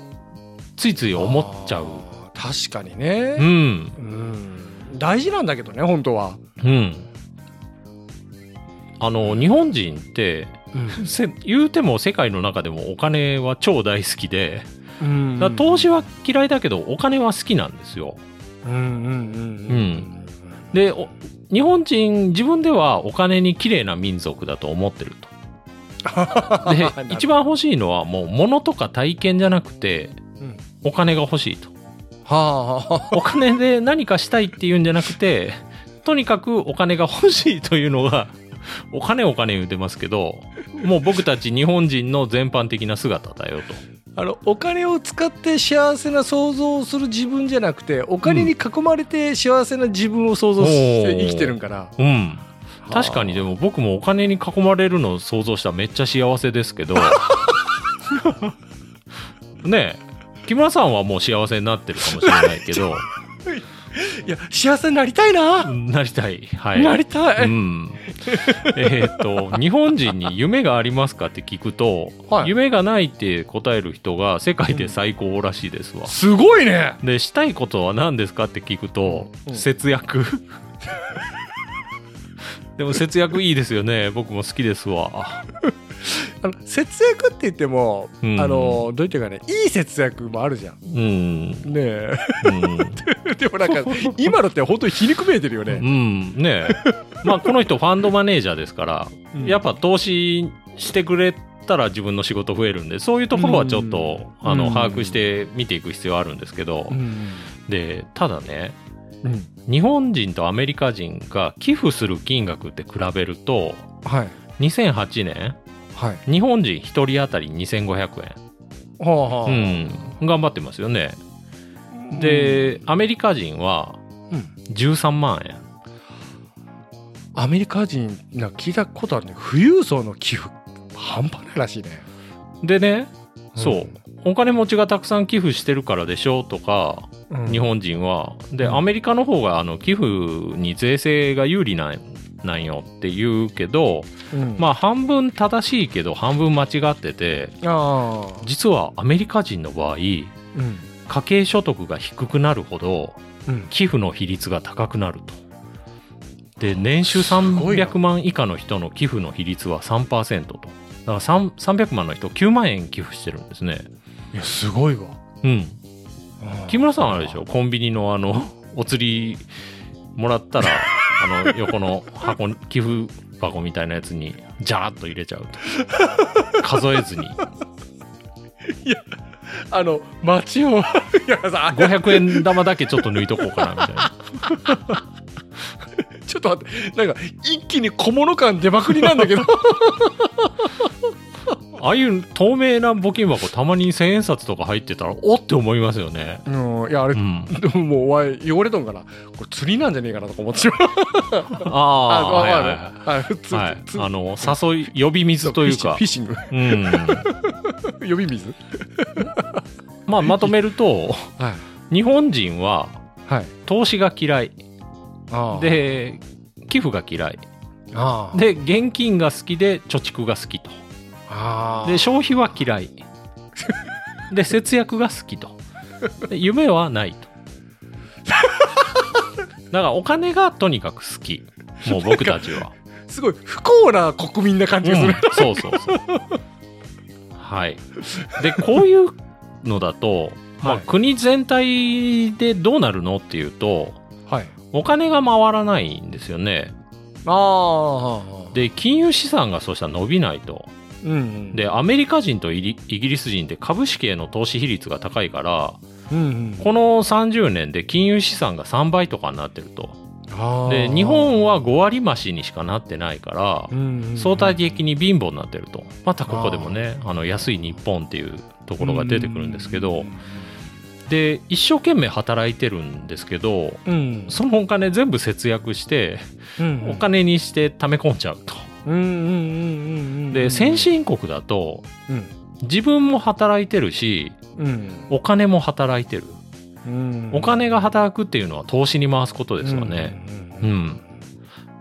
ついつい思っちゃう。確かにね。うん。うん。大事なんだけどね、本当は。うん。あの、日本人って、うん。せ言うても世界の中でもお金は超大好きで、うんだから投資は嫌いだけどお金は好きなんですよ。うんうんうんうんで、お日本人自分ではお金に綺麗な民族だと思ってると。[laughs] で、一番欲しいのはもう物とか体験じゃなくて、うんお金が欲しいと。お金で何かしたいっていうんじゃなくて、とにかくお金が欲しいというのが、お金お金言うてますけど、もう僕たち日本人の全般的な姿だよと。あのお金を使って幸せな想像をする自分じゃなくてお金に囲まれて幸せな自分を想像して生きてるんかな、うん。確かにでも僕もお金に囲まれるのを想像したらめっちゃ幸せですけど。[laughs] ねえ木村さんはもう幸せになってるかもしれないけど。[laughs] いや幸せになりたいな、なりたい。はい。なりたい、うん、えーっと日本人に夢がありますかって聞くと、はい。夢がないって答える人が世界で最高らしいですわ、すごいね。でしたいことは何ですかって聞くと、うん。節約。[laughs] でも節約いいですよね。僕も好きですわあの節約って言っても、うん。あのどう言っていうかねいい節約もあるじゃん。うん、ねえ。うん。[laughs] でもなんか今のって本当に皮肉めいてるようね、ん、ねえ。まあこの人ファンドマネージャーですから、うん。やっぱ投資してくれたら自分の仕事増えるんでそういうところはちょっと、あのうん。把握して見ていく必要あるんですけど、うん。でただねうん。日本人とアメリカ人が寄付する金額って比べるとはい。2008年はい。日本人1人当たり2500はあはあ円、うん、頑張ってますよね。で、アメリカ人はうん。13万円。アメリカ人なんか聞いたことあるね。富裕層の寄付半端ないらしいね。でねそう、うんお金持ちがたくさん寄付してるからでしょとか、うん。日本人は。で、うん。アメリカの方があの寄付に税制が有利なんなんよって言うけどうんまあ半分正しいけど半分間違ってて実はアメリカ人の場合家うん計所得が低くなるほどうん寄付の比率が高くなると。で年収ごいな300万以下の人の寄付の比率は3%と。だから3 300万の人9万円寄付してるんですね。いやすごいわうん。木村さんはあれでしょょ？コンビニのあの、お釣りもらったら、あの、横の箱に、寄付箱みたいなやつに、ジャーッと入れちゃうと。数えずに。あの街を [laughs] いやさ500円玉だけちょっと抜いとこうかな、みたいな。[laughs] ちょっと待ってなんか一気に小物感出まくりなんだけどああいう透明な募金箱たまに千円札とか入ってたら、おって思いますよね。うんいやあれ、うん。でももうお前汚れとんかなこれ釣りなんじゃねえかなとか思ってしまうあ [laughs] あ、わはいはいはい。はいつ。あの、誘い、呼び水というかフィッ、シングフうん。呼び水？まあ、まとめると、はい日本人ははい投資が嫌い。で、寄付が嫌い。で、現金が好きで貯蓄が好きと。で、消費は嫌い。[laughs] で、節約が好きと。で夢はないと。[laughs] だからお金がとにかく好き。もう僕たちは。すごい不幸な国民な感じがする、そうそうそう。はい。で、こういうのだと、まあ、はい国全体でどうなるのっていうと、はいお金が回らないんですよね。ああで、金融資産がそうしたら伸びないと。うんうん。で、アメリカ人とイギリス人って株式への投資比率が高いから、うんうん。この30年で金融資産が3倍とかになってると。で、日本は5割増しにしかなってないから、うんうんうん。相対的に貧乏になってると。またここでもね、あの安い日本っていうところが出てくるんですけど、で、一生懸命働いてるんですけど、うん。そのお金全部節約して、うんお金にして貯め込んじゃうと。で、先進国だと、うん自分も働いてるし、うんお金も働いてる。うんお金が働くっていうのは投資に回すことですよね。うん。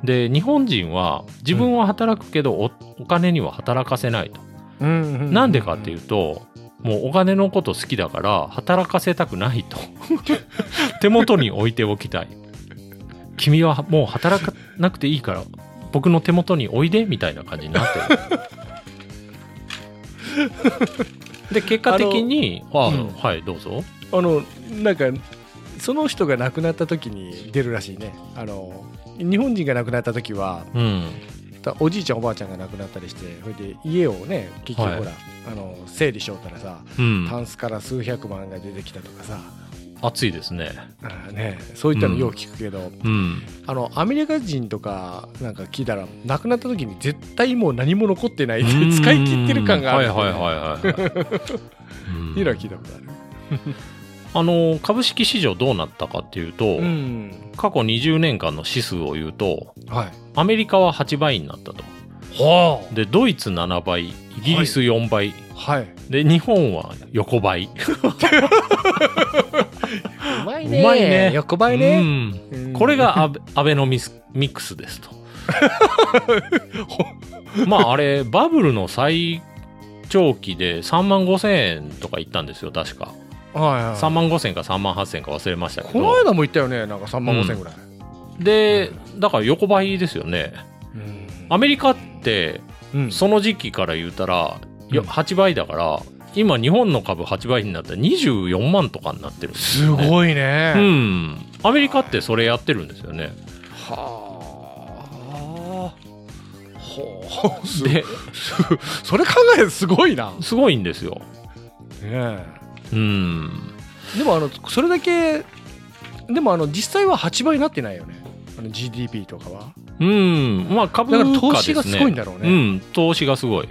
で、日本人は自分は働くけどおお金には働かせないと。うんなんでかっていうと、もうお金のこと好きだから働かせたくないと。[laughs] 手元に置いておきたい。君はもう働かなくていいから僕の手元においでみたいな感じになってる。[laughs] で、結果的に、あうんはい、どうぞ。あのなんかその人が亡くなった時に出るらしいねあの日本人が亡くなった時はうん。おじいちゃんおばあちゃんが亡くなったりしてそれで家をね結局はいほら、あの整理しようったらさうん。タンスから数百万が出てきたとかさ暑いですね。ねそういったのよう聞くけど、うん。あのアメリカ人とかなんか聞いたら亡くなった時に絶対もう何も残ってない使い切ってる感があるはいはいはいはいはい。うん。うんイラ聞いたことある。[laughs] あの株式市場どうなったかっていうと、ん。過去20年間の指数を言うとはい。アメリカは8倍になったと。はでドイツ7倍イギリス4倍、あはいで日本は横ばい、うまね。うまいね。横ばいうん。うん。これがアベアベノミスミックスですと。[laughs] まああれバブルの最長期で3万5千円とかいったんですよ確か。はいはい。3万5千か3万8千か忘れましたけこのど間も言ったよね。なんか3万5千ぐらい、でだから横ばいですよね。アメリカってうん。その時期から言うたらようん。8倍だから今日本の株8倍になったら24万とかになってるんですね。ごいね、うん。アメリカってそれやってるんですよね。はあ。ほうすで [laughs] それ考えるとすごいな、ねすごいんですよ。え、うん。でもあのそれだけでもあの実際は8倍になってないよね。あの GDP とかは。うん。まあ株だ価ですね。から投資がすごいんだろうね、うん。投資がすごい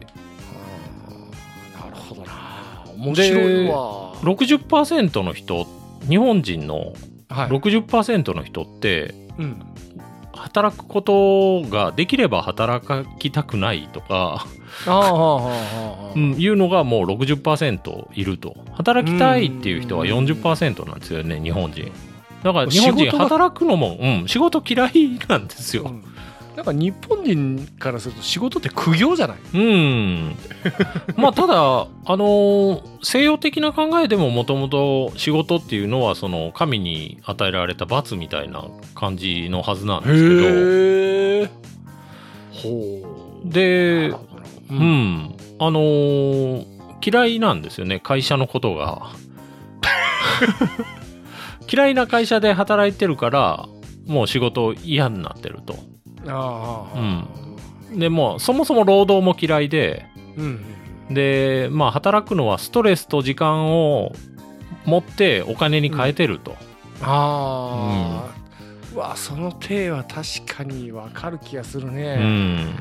面白いわ。60%の人日本人のはい、60%の人ってうん、働くことができれば働きたくないとか、いうのがもう60%いると。働きたいっていう人は40%なんですよね日本人。だから日本人仕事が働くのも、うん、仕事嫌いなんですよ。うんなんか日本人からすると仕事って苦行じゃない？うん。まあ、ただ、あのー西洋的な考えでももともと仕事っていうのは、その、神に与えられた罰みたいな感じのはずなんですへえほけど、で、ううんん。あのー嫌いなんですよね、会社のことが。[laughs] 嫌いな会社で働いてるから、もう仕事嫌になってると。ああうん。で、もう、そもそも労働も嫌いで、うん。でまあ働くのはストレスと時間を持ってお金に変えてると、ああ、うわその体は確かにわかる気がするうねん。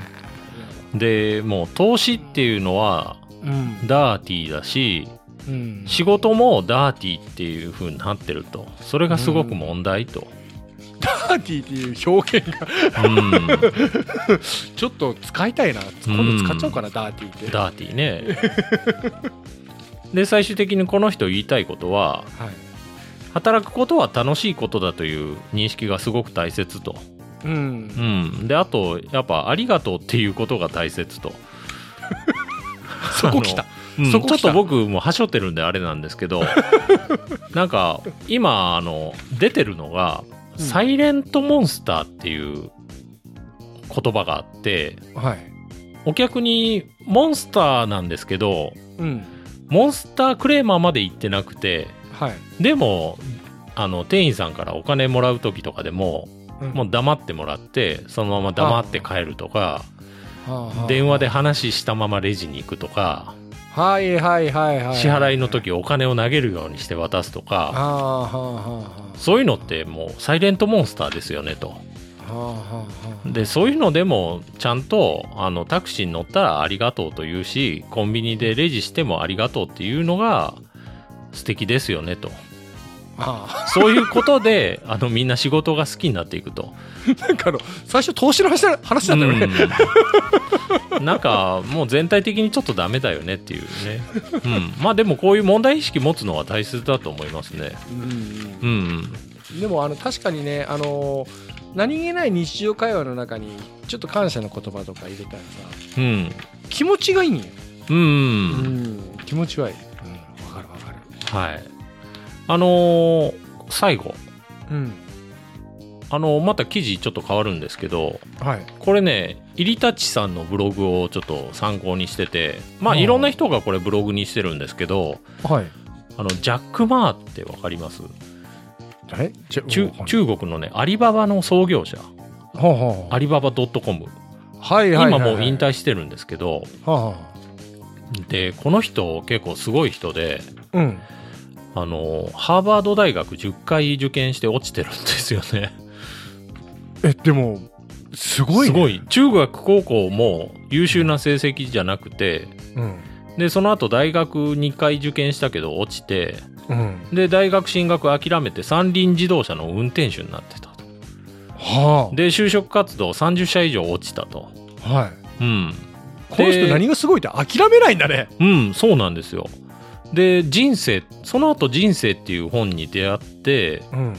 でもう投資っていうのはうん。ダーティーだしうん。仕事もダーティーっていう風になってると。それがすごく問題と、ダーティーっていう表現が。うん。[laughs] ちょっと使いたいな。今度使っちゃおうかな、ダーティーって。ダーティーね。で最終的にこの人言いたいことははい。働くことは楽しいことだという認識がすごく大切と、うん。うん、であとやっぱありがとうっていうことが大切と。[laughs] そこ来た。うん。ちょっと僕もはしょってるんであれなんですけど [laughs] なんか今あの出てるのが、うん。サイレントモンスターっていう言葉があってはい。お客にモンスターなんですけどうん。モンスタークレーマーまで行ってなくてはい。でもあの店員さんからお金もらう時とかでもうん。もう黙ってもらってそのまま黙って帰るとか電話で話したままレジに行くとかはいはいはいはい支払いの時お金を投げるようにして渡すとかそういうのってもうサイレントモンスターですよねと。でそういうのでもちゃんとあのタクシーに乗ったらありがとうと言うしコンビニでレジしてもありがとうっていうのが素敵ですよねと。あ [laughs] そういうことであのみんな仕事が好きになっていくと。あなんかあの最初投資の話だ話だったよね、うんなんかもう全体的にちょっとダメだよねっていうね。うん、まあでもこういう問題意識持つのは大切だと思いますね。うんうん。でもあの確かにねあの何気ない日常会話の中にちょっと感謝の言葉とか入れたらさうん。気持ちがいいんよ、うん。うん気持ちはいいうんわかるわかるはい。あのー最後。うん。あのまた記事ちょっと変わるんですけど、はい。これね、入り立さんのブログをちょっと参考にしてて、まあうんいろんな人がこれブログにしてるんですけど、はい。あの、ジャック・マーってわかります？え？ち中中国のね、アリババの創業者、ほうほうアリババ .com。はいはいはい。今もう引退してるんですけど、はあはで、この人結構すごい人で、あうんあの、ハーバード大学10回受験して落ちてるんですよね。えでもすごい、ね、すごい。中学高校も優秀な成績じゃなくて、うん。でその後大学2回受験したけど落ちてうん。で大学進学諦めて三輪自動車の運転手になってたと。はで就職活動30社以上落ちたと。あはい。うん。この人で何がすごいって諦めないんだね。うんそうなんですよで人生その後人生っていう本に出会ってうん。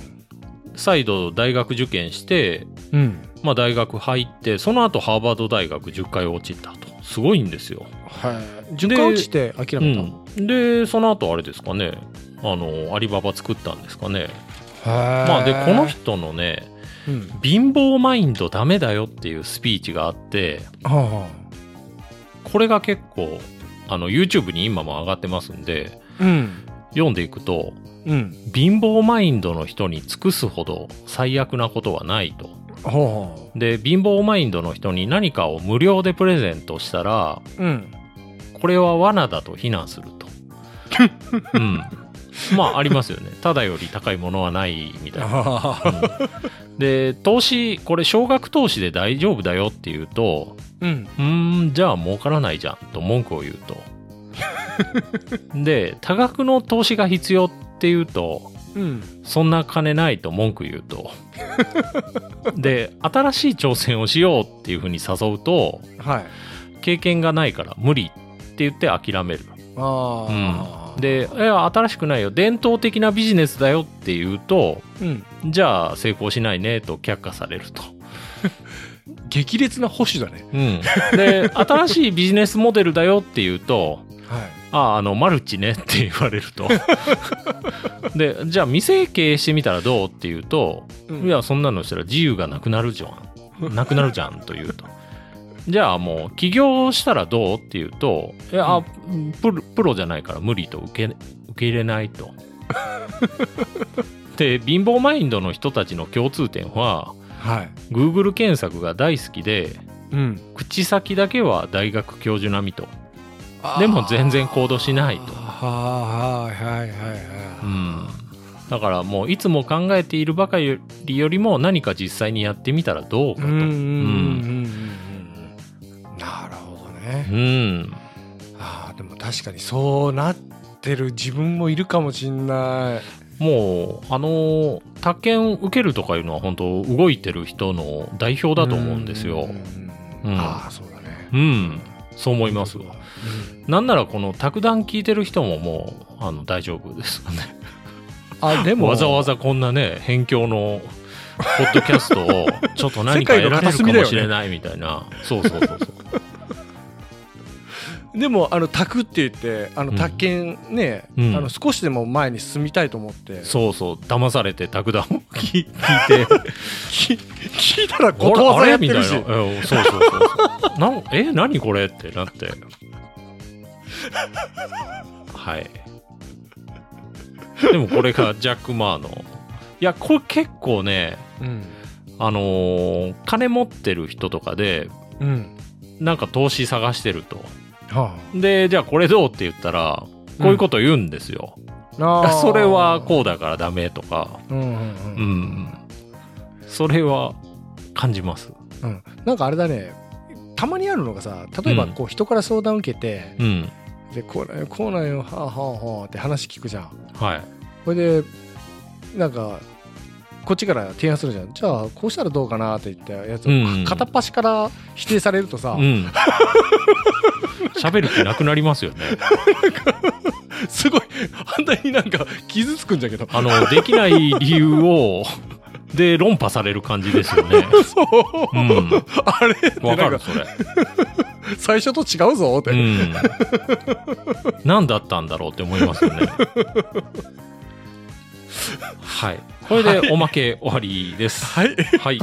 再度大学受験してうん。まあ大学入ってその後ハーバード大学10回落ちたと。すごいんですよ。はい。10回落ちて諦めた、うん、でその後あれですかね。あのアリババ作ったんですかね。ままあでこの、人のねうん、貧乏マインドダメだよっていうスピーチがあってはこれが結構あの YouTube に今も上がってますんであうん。読んでいくとうん。貧乏マインドの人に尽くすほど最悪なことはないと。ほで貧乏マインドの人に何かを無料でプレゼントしたらううん。これは罠だと非難すると。[laughs] うん。まあありますよね。ただより高いものはないみたいな。あで投資これ少額投資で大丈夫だよって言うとうん。うーんじゃあ儲からないじゃんと文句を言うと。[laughs] で多額の投資が必要っていうとうん。そんな金ないと文句言うと。[laughs] で新しい挑戦をしようっていうふうに誘うとはい。経験がないから無理って言って諦める。ああでいや新しくないよ。伝統的なビジネスだよって言うとうん。じゃあ成功しないねと却下されると [laughs] 激烈な保守だね。うん、で [laughs] 新しいビジネスモデルだよって言うとはい「あああのマルチね」って言われると。[laughs] でじゃあ店経営してみたらどうって言うと「うん。いやそんなのしたら自由がなくなるじゃん。なくなるじゃん」と言うと。じゃあもう起業したらどうって言うと「いや、あプロプロじゃないから無理と受け受け入れないと。[laughs] で貧乏マインドの人たちの共通点ははい。Google 検索が大好きでうん。口先だけは大学教授並みと。でも全然行動しないと。はいはいはいはい。うん。だからもういつも考えているばかりよりも何か実際にやってみたらどうかと。うんうんうんううん。うん。なるほどね。うん。あーでも確かにそうなってる自分もいるかもしんないもう、あの、宅建受けるとかいうのは本当動いてる人の代表だと思うんですよ。うんうんああそうだねうん。そう思いますう。んなんならこの卓談聞いてる人ももう、あの、大丈夫ですよね。あ [laughs] でもわざわざこんなね、辺境のポッドキャストをちょっと何か得られるかもしれないみたいな。[laughs] そうそうそうそう。でもあの宅って言ってあのうん宅建ね、うんあの少しでも前に進みたいと思ってそうそう、騙されて卓談を聞いて、聞 [laughs] 聞いたらことわれやってるしみたいな。うんそうそうそうそう。[laughs] なんえ、何これ？ってなって。はい。でもこれがジャック・マーの。いや、これ結構ね、うんあのー金持ってる人とかで、うんなんか投資探してると。はで、じゃあこれどうって言ったら、こういうこと言うんですよ。ああーそれはこうだからダメとか。うんうんううんん。それは感じます。うんなんかあれだねたまにあるのがさ例えばうんこう人から相談受けて、うん。でこうこうなんよはあはあはあって話聞くじゃんはい。これでなんかこっちから提案するじゃんじゃあこうしたらどうかなって言ったやつを、うん片っ端から否定されるとさ、うん。[laughs] 喋る気なくなりますよね。すごい反対になんか傷つくんじゃけどあの、できない理由を、で、論破される感じですよね。そう、うん。あれわかる、それ。最初と違うぞって、うん。何だったんだろうって思いますよね。はい。これでおまけ終わりです。はいはい。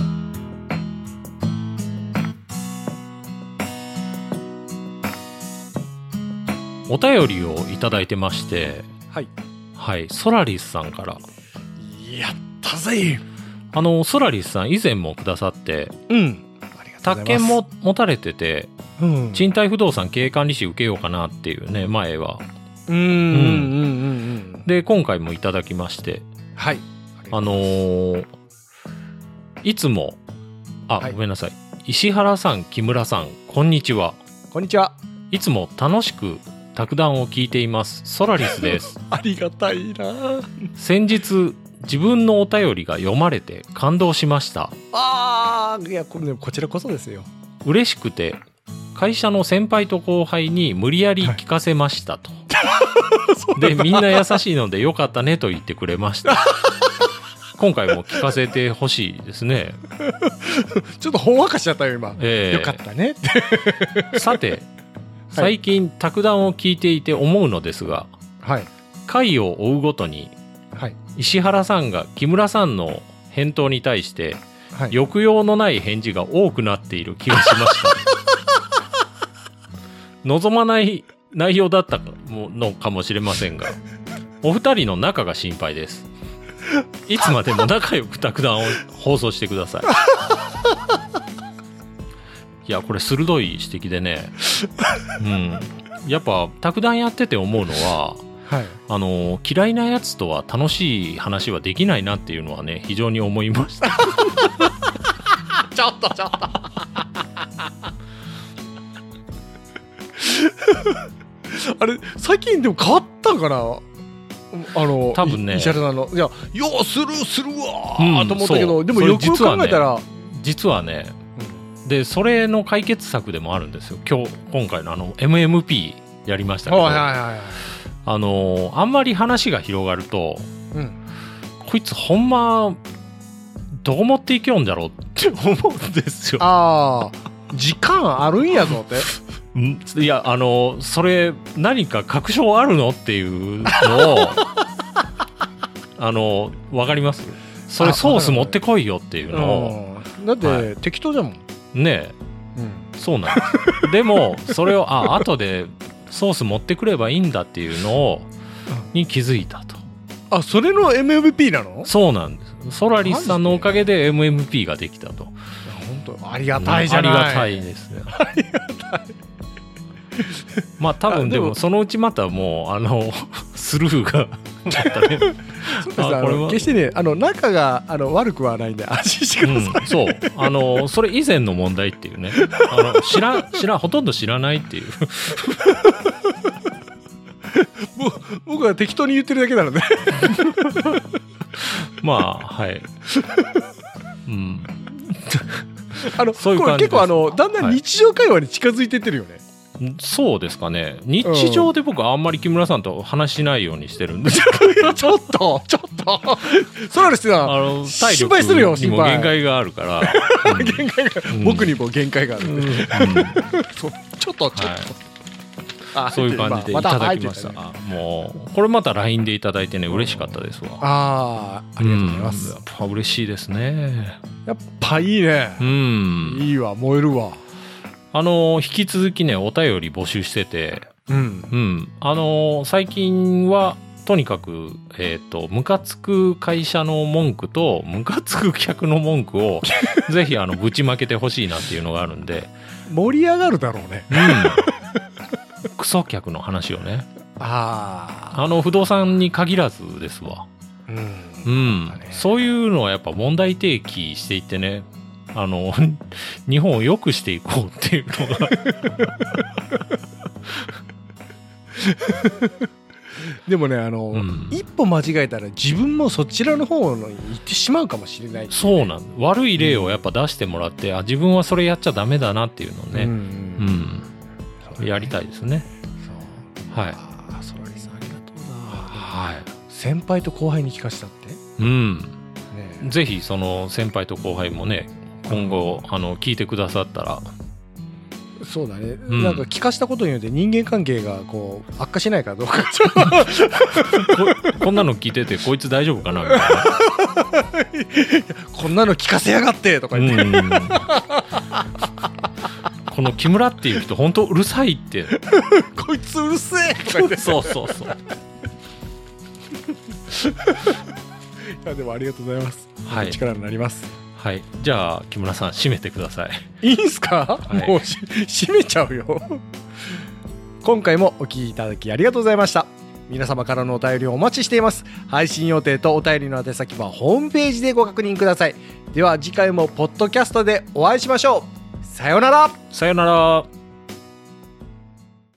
お便りをいただいてまして、はい。はい、ソラリスさんから。やったぜ。あの、ソラリスさん以前もくださって、うん。ありがとう宅建も持たれてて、うん。賃貸不動産経営管理士受けようかなっていうね、前は。うんうんうんうん。うん。で、今回もいただきまして、はい。あのーいつも、あ、はい。ごめんなさい。石原さん、木村さん、こんにちは。こんにちは。いつも楽しく卓談を聞いています。ソラリスです。[laughs] ありがたいな。先日自分のお便りが読まれて感動しました。あーいやこれこちらこそですよ。嬉しくて会社の先輩と後輩に無理やり聞かせましたと、[laughs] でみんな優しいのでよかったねと言ってくれました。[laughs] 今回も聞かせてほしいですね、ちょっとほんわかしちゃったよ今、えーよかったねさて最近卓談を聞いていて思うのですがはい。回を追うごとにはい。石原さんが木村さんの返答に対してはい。抑揚のない返事が多くなっている気がしました。[laughs] 望まない内容だったのかもしれませんがお二人の仲が心配です。いつまでも仲良く卓談を放送してくださいいやこれ鋭い指摘でね。うん。やっぱ卓談やってて思うのははい。あの嫌いなやつとは楽しい話はできないなっていうのはね非常に思いました。ちょっとちょっと。[laughs] あれ最近でも変わったんかな？あの多分ね。い石原さんの。いやようするするわと思ったけど、そう。それでもよく考えたら、実はね、でそれの解決策でもあるんですよ。今日今回のあの MMP やりましたけど、はいはいはいはい。あのあんまり話が広がるとうん。こいつほんまどう持っていきよんだろうって [laughs] 思うんですよ。ああ時間あるんやぞって。ん？いやあのそれ何か確証あるのっていうのを [laughs] あのわかります？それあソース持ってこいよっていうのを。うん。だって、は適当じゃもん、ねうん、そうなん。ですでもそれをあ後でソース持ってくればいいんだっていうのをに気づいたと。あそれの MMP なの？そうなんです。ソラリスさんのおかげで MMP ができたと。本当ありがたいじゃない、ありがたいですね [laughs] [laughs] まあ多分でも。もそのうちまたもうあの [laughs] スルーがまたねそうですああこれは。の決してねあの仲があの悪くはないんで安心してください、うん、そう。あのそれ以前の問題っていうね。あの知らん知らんほとんど知らないってい [laughs] う。僕は適当に言ってるだけなので。まあはい。うん。あのこれ結構あのだんだん日常会話に近づいてってるよね、そうですかね。日常で僕あんまり木村さんと話しないようにしてるんですちょっとちょっと。[laughs] そうなんですあよの体心配するよ力にも心配限界があるから、う [laughs] ん限界が、うん。僕にも限界がある、うん。[laughs] ちょっとちょっと、はい。あそういう感じでいまただきました。入ってね。あもう、これまた LINE でいただいてね、嬉しかったですわ。ああありがとうございます、ん。やっぱ嬉しいですね。やっぱいいね。う、ん。いいわ燃えるわあの、引き続きね、お便り募集してて、うん。うん。あの、最近は、とにかく、えっ、と、ムカつく会社の文句と、ムカつく客の文句を、[laughs] ぜひ、あの、ぶちまけてほしいなっていうのがあるんで、盛り上がるだろうね。うん。クソ客の話をね、あああの、不動産に限らずですわ。うん。うん。そういうのはやっぱ問題提起していってねあの [laughs] 日本を良くしていこうっていうのが。[laughs] でもねあの、うん。一歩間違えたら自分もそちらの方に行ってしまうかもしれない。そうなん。悪い例をやっぱ出してもらって、あ自分はそれやっちゃダメだなっていうのをうんね、うん。やりたいですね。そう。はい。あーソラリさんありがとうな。はい。先輩と後輩に聞かしたって？うん。ねぜひその先輩と後輩もね今後あの聞いてくださったら。そうだね、ん。なんか聞かしたことによって人間関係がこう悪化しないかどうか。こ [laughs] こんなの聞いててこいつ大丈夫かなみたい [laughs] こんなの聞かせやがってとか言って、な、うん。この木村っていう人本当うるさいって。[laughs] こいつうるせえとか言って。いそうそうそう。やでもありがとうございます、はい。力になりますはい。じゃあ木村さん締めてください。いいんすか、い。もうし閉めちゃうよ。今回もお聞きいただきありがとうございました。皆様からのお便りをお待ちしています。配信予定とお便りの宛先はホームページでご確認ください。では次回もポッドキャストでお会いしましょう。さようなら。さよなら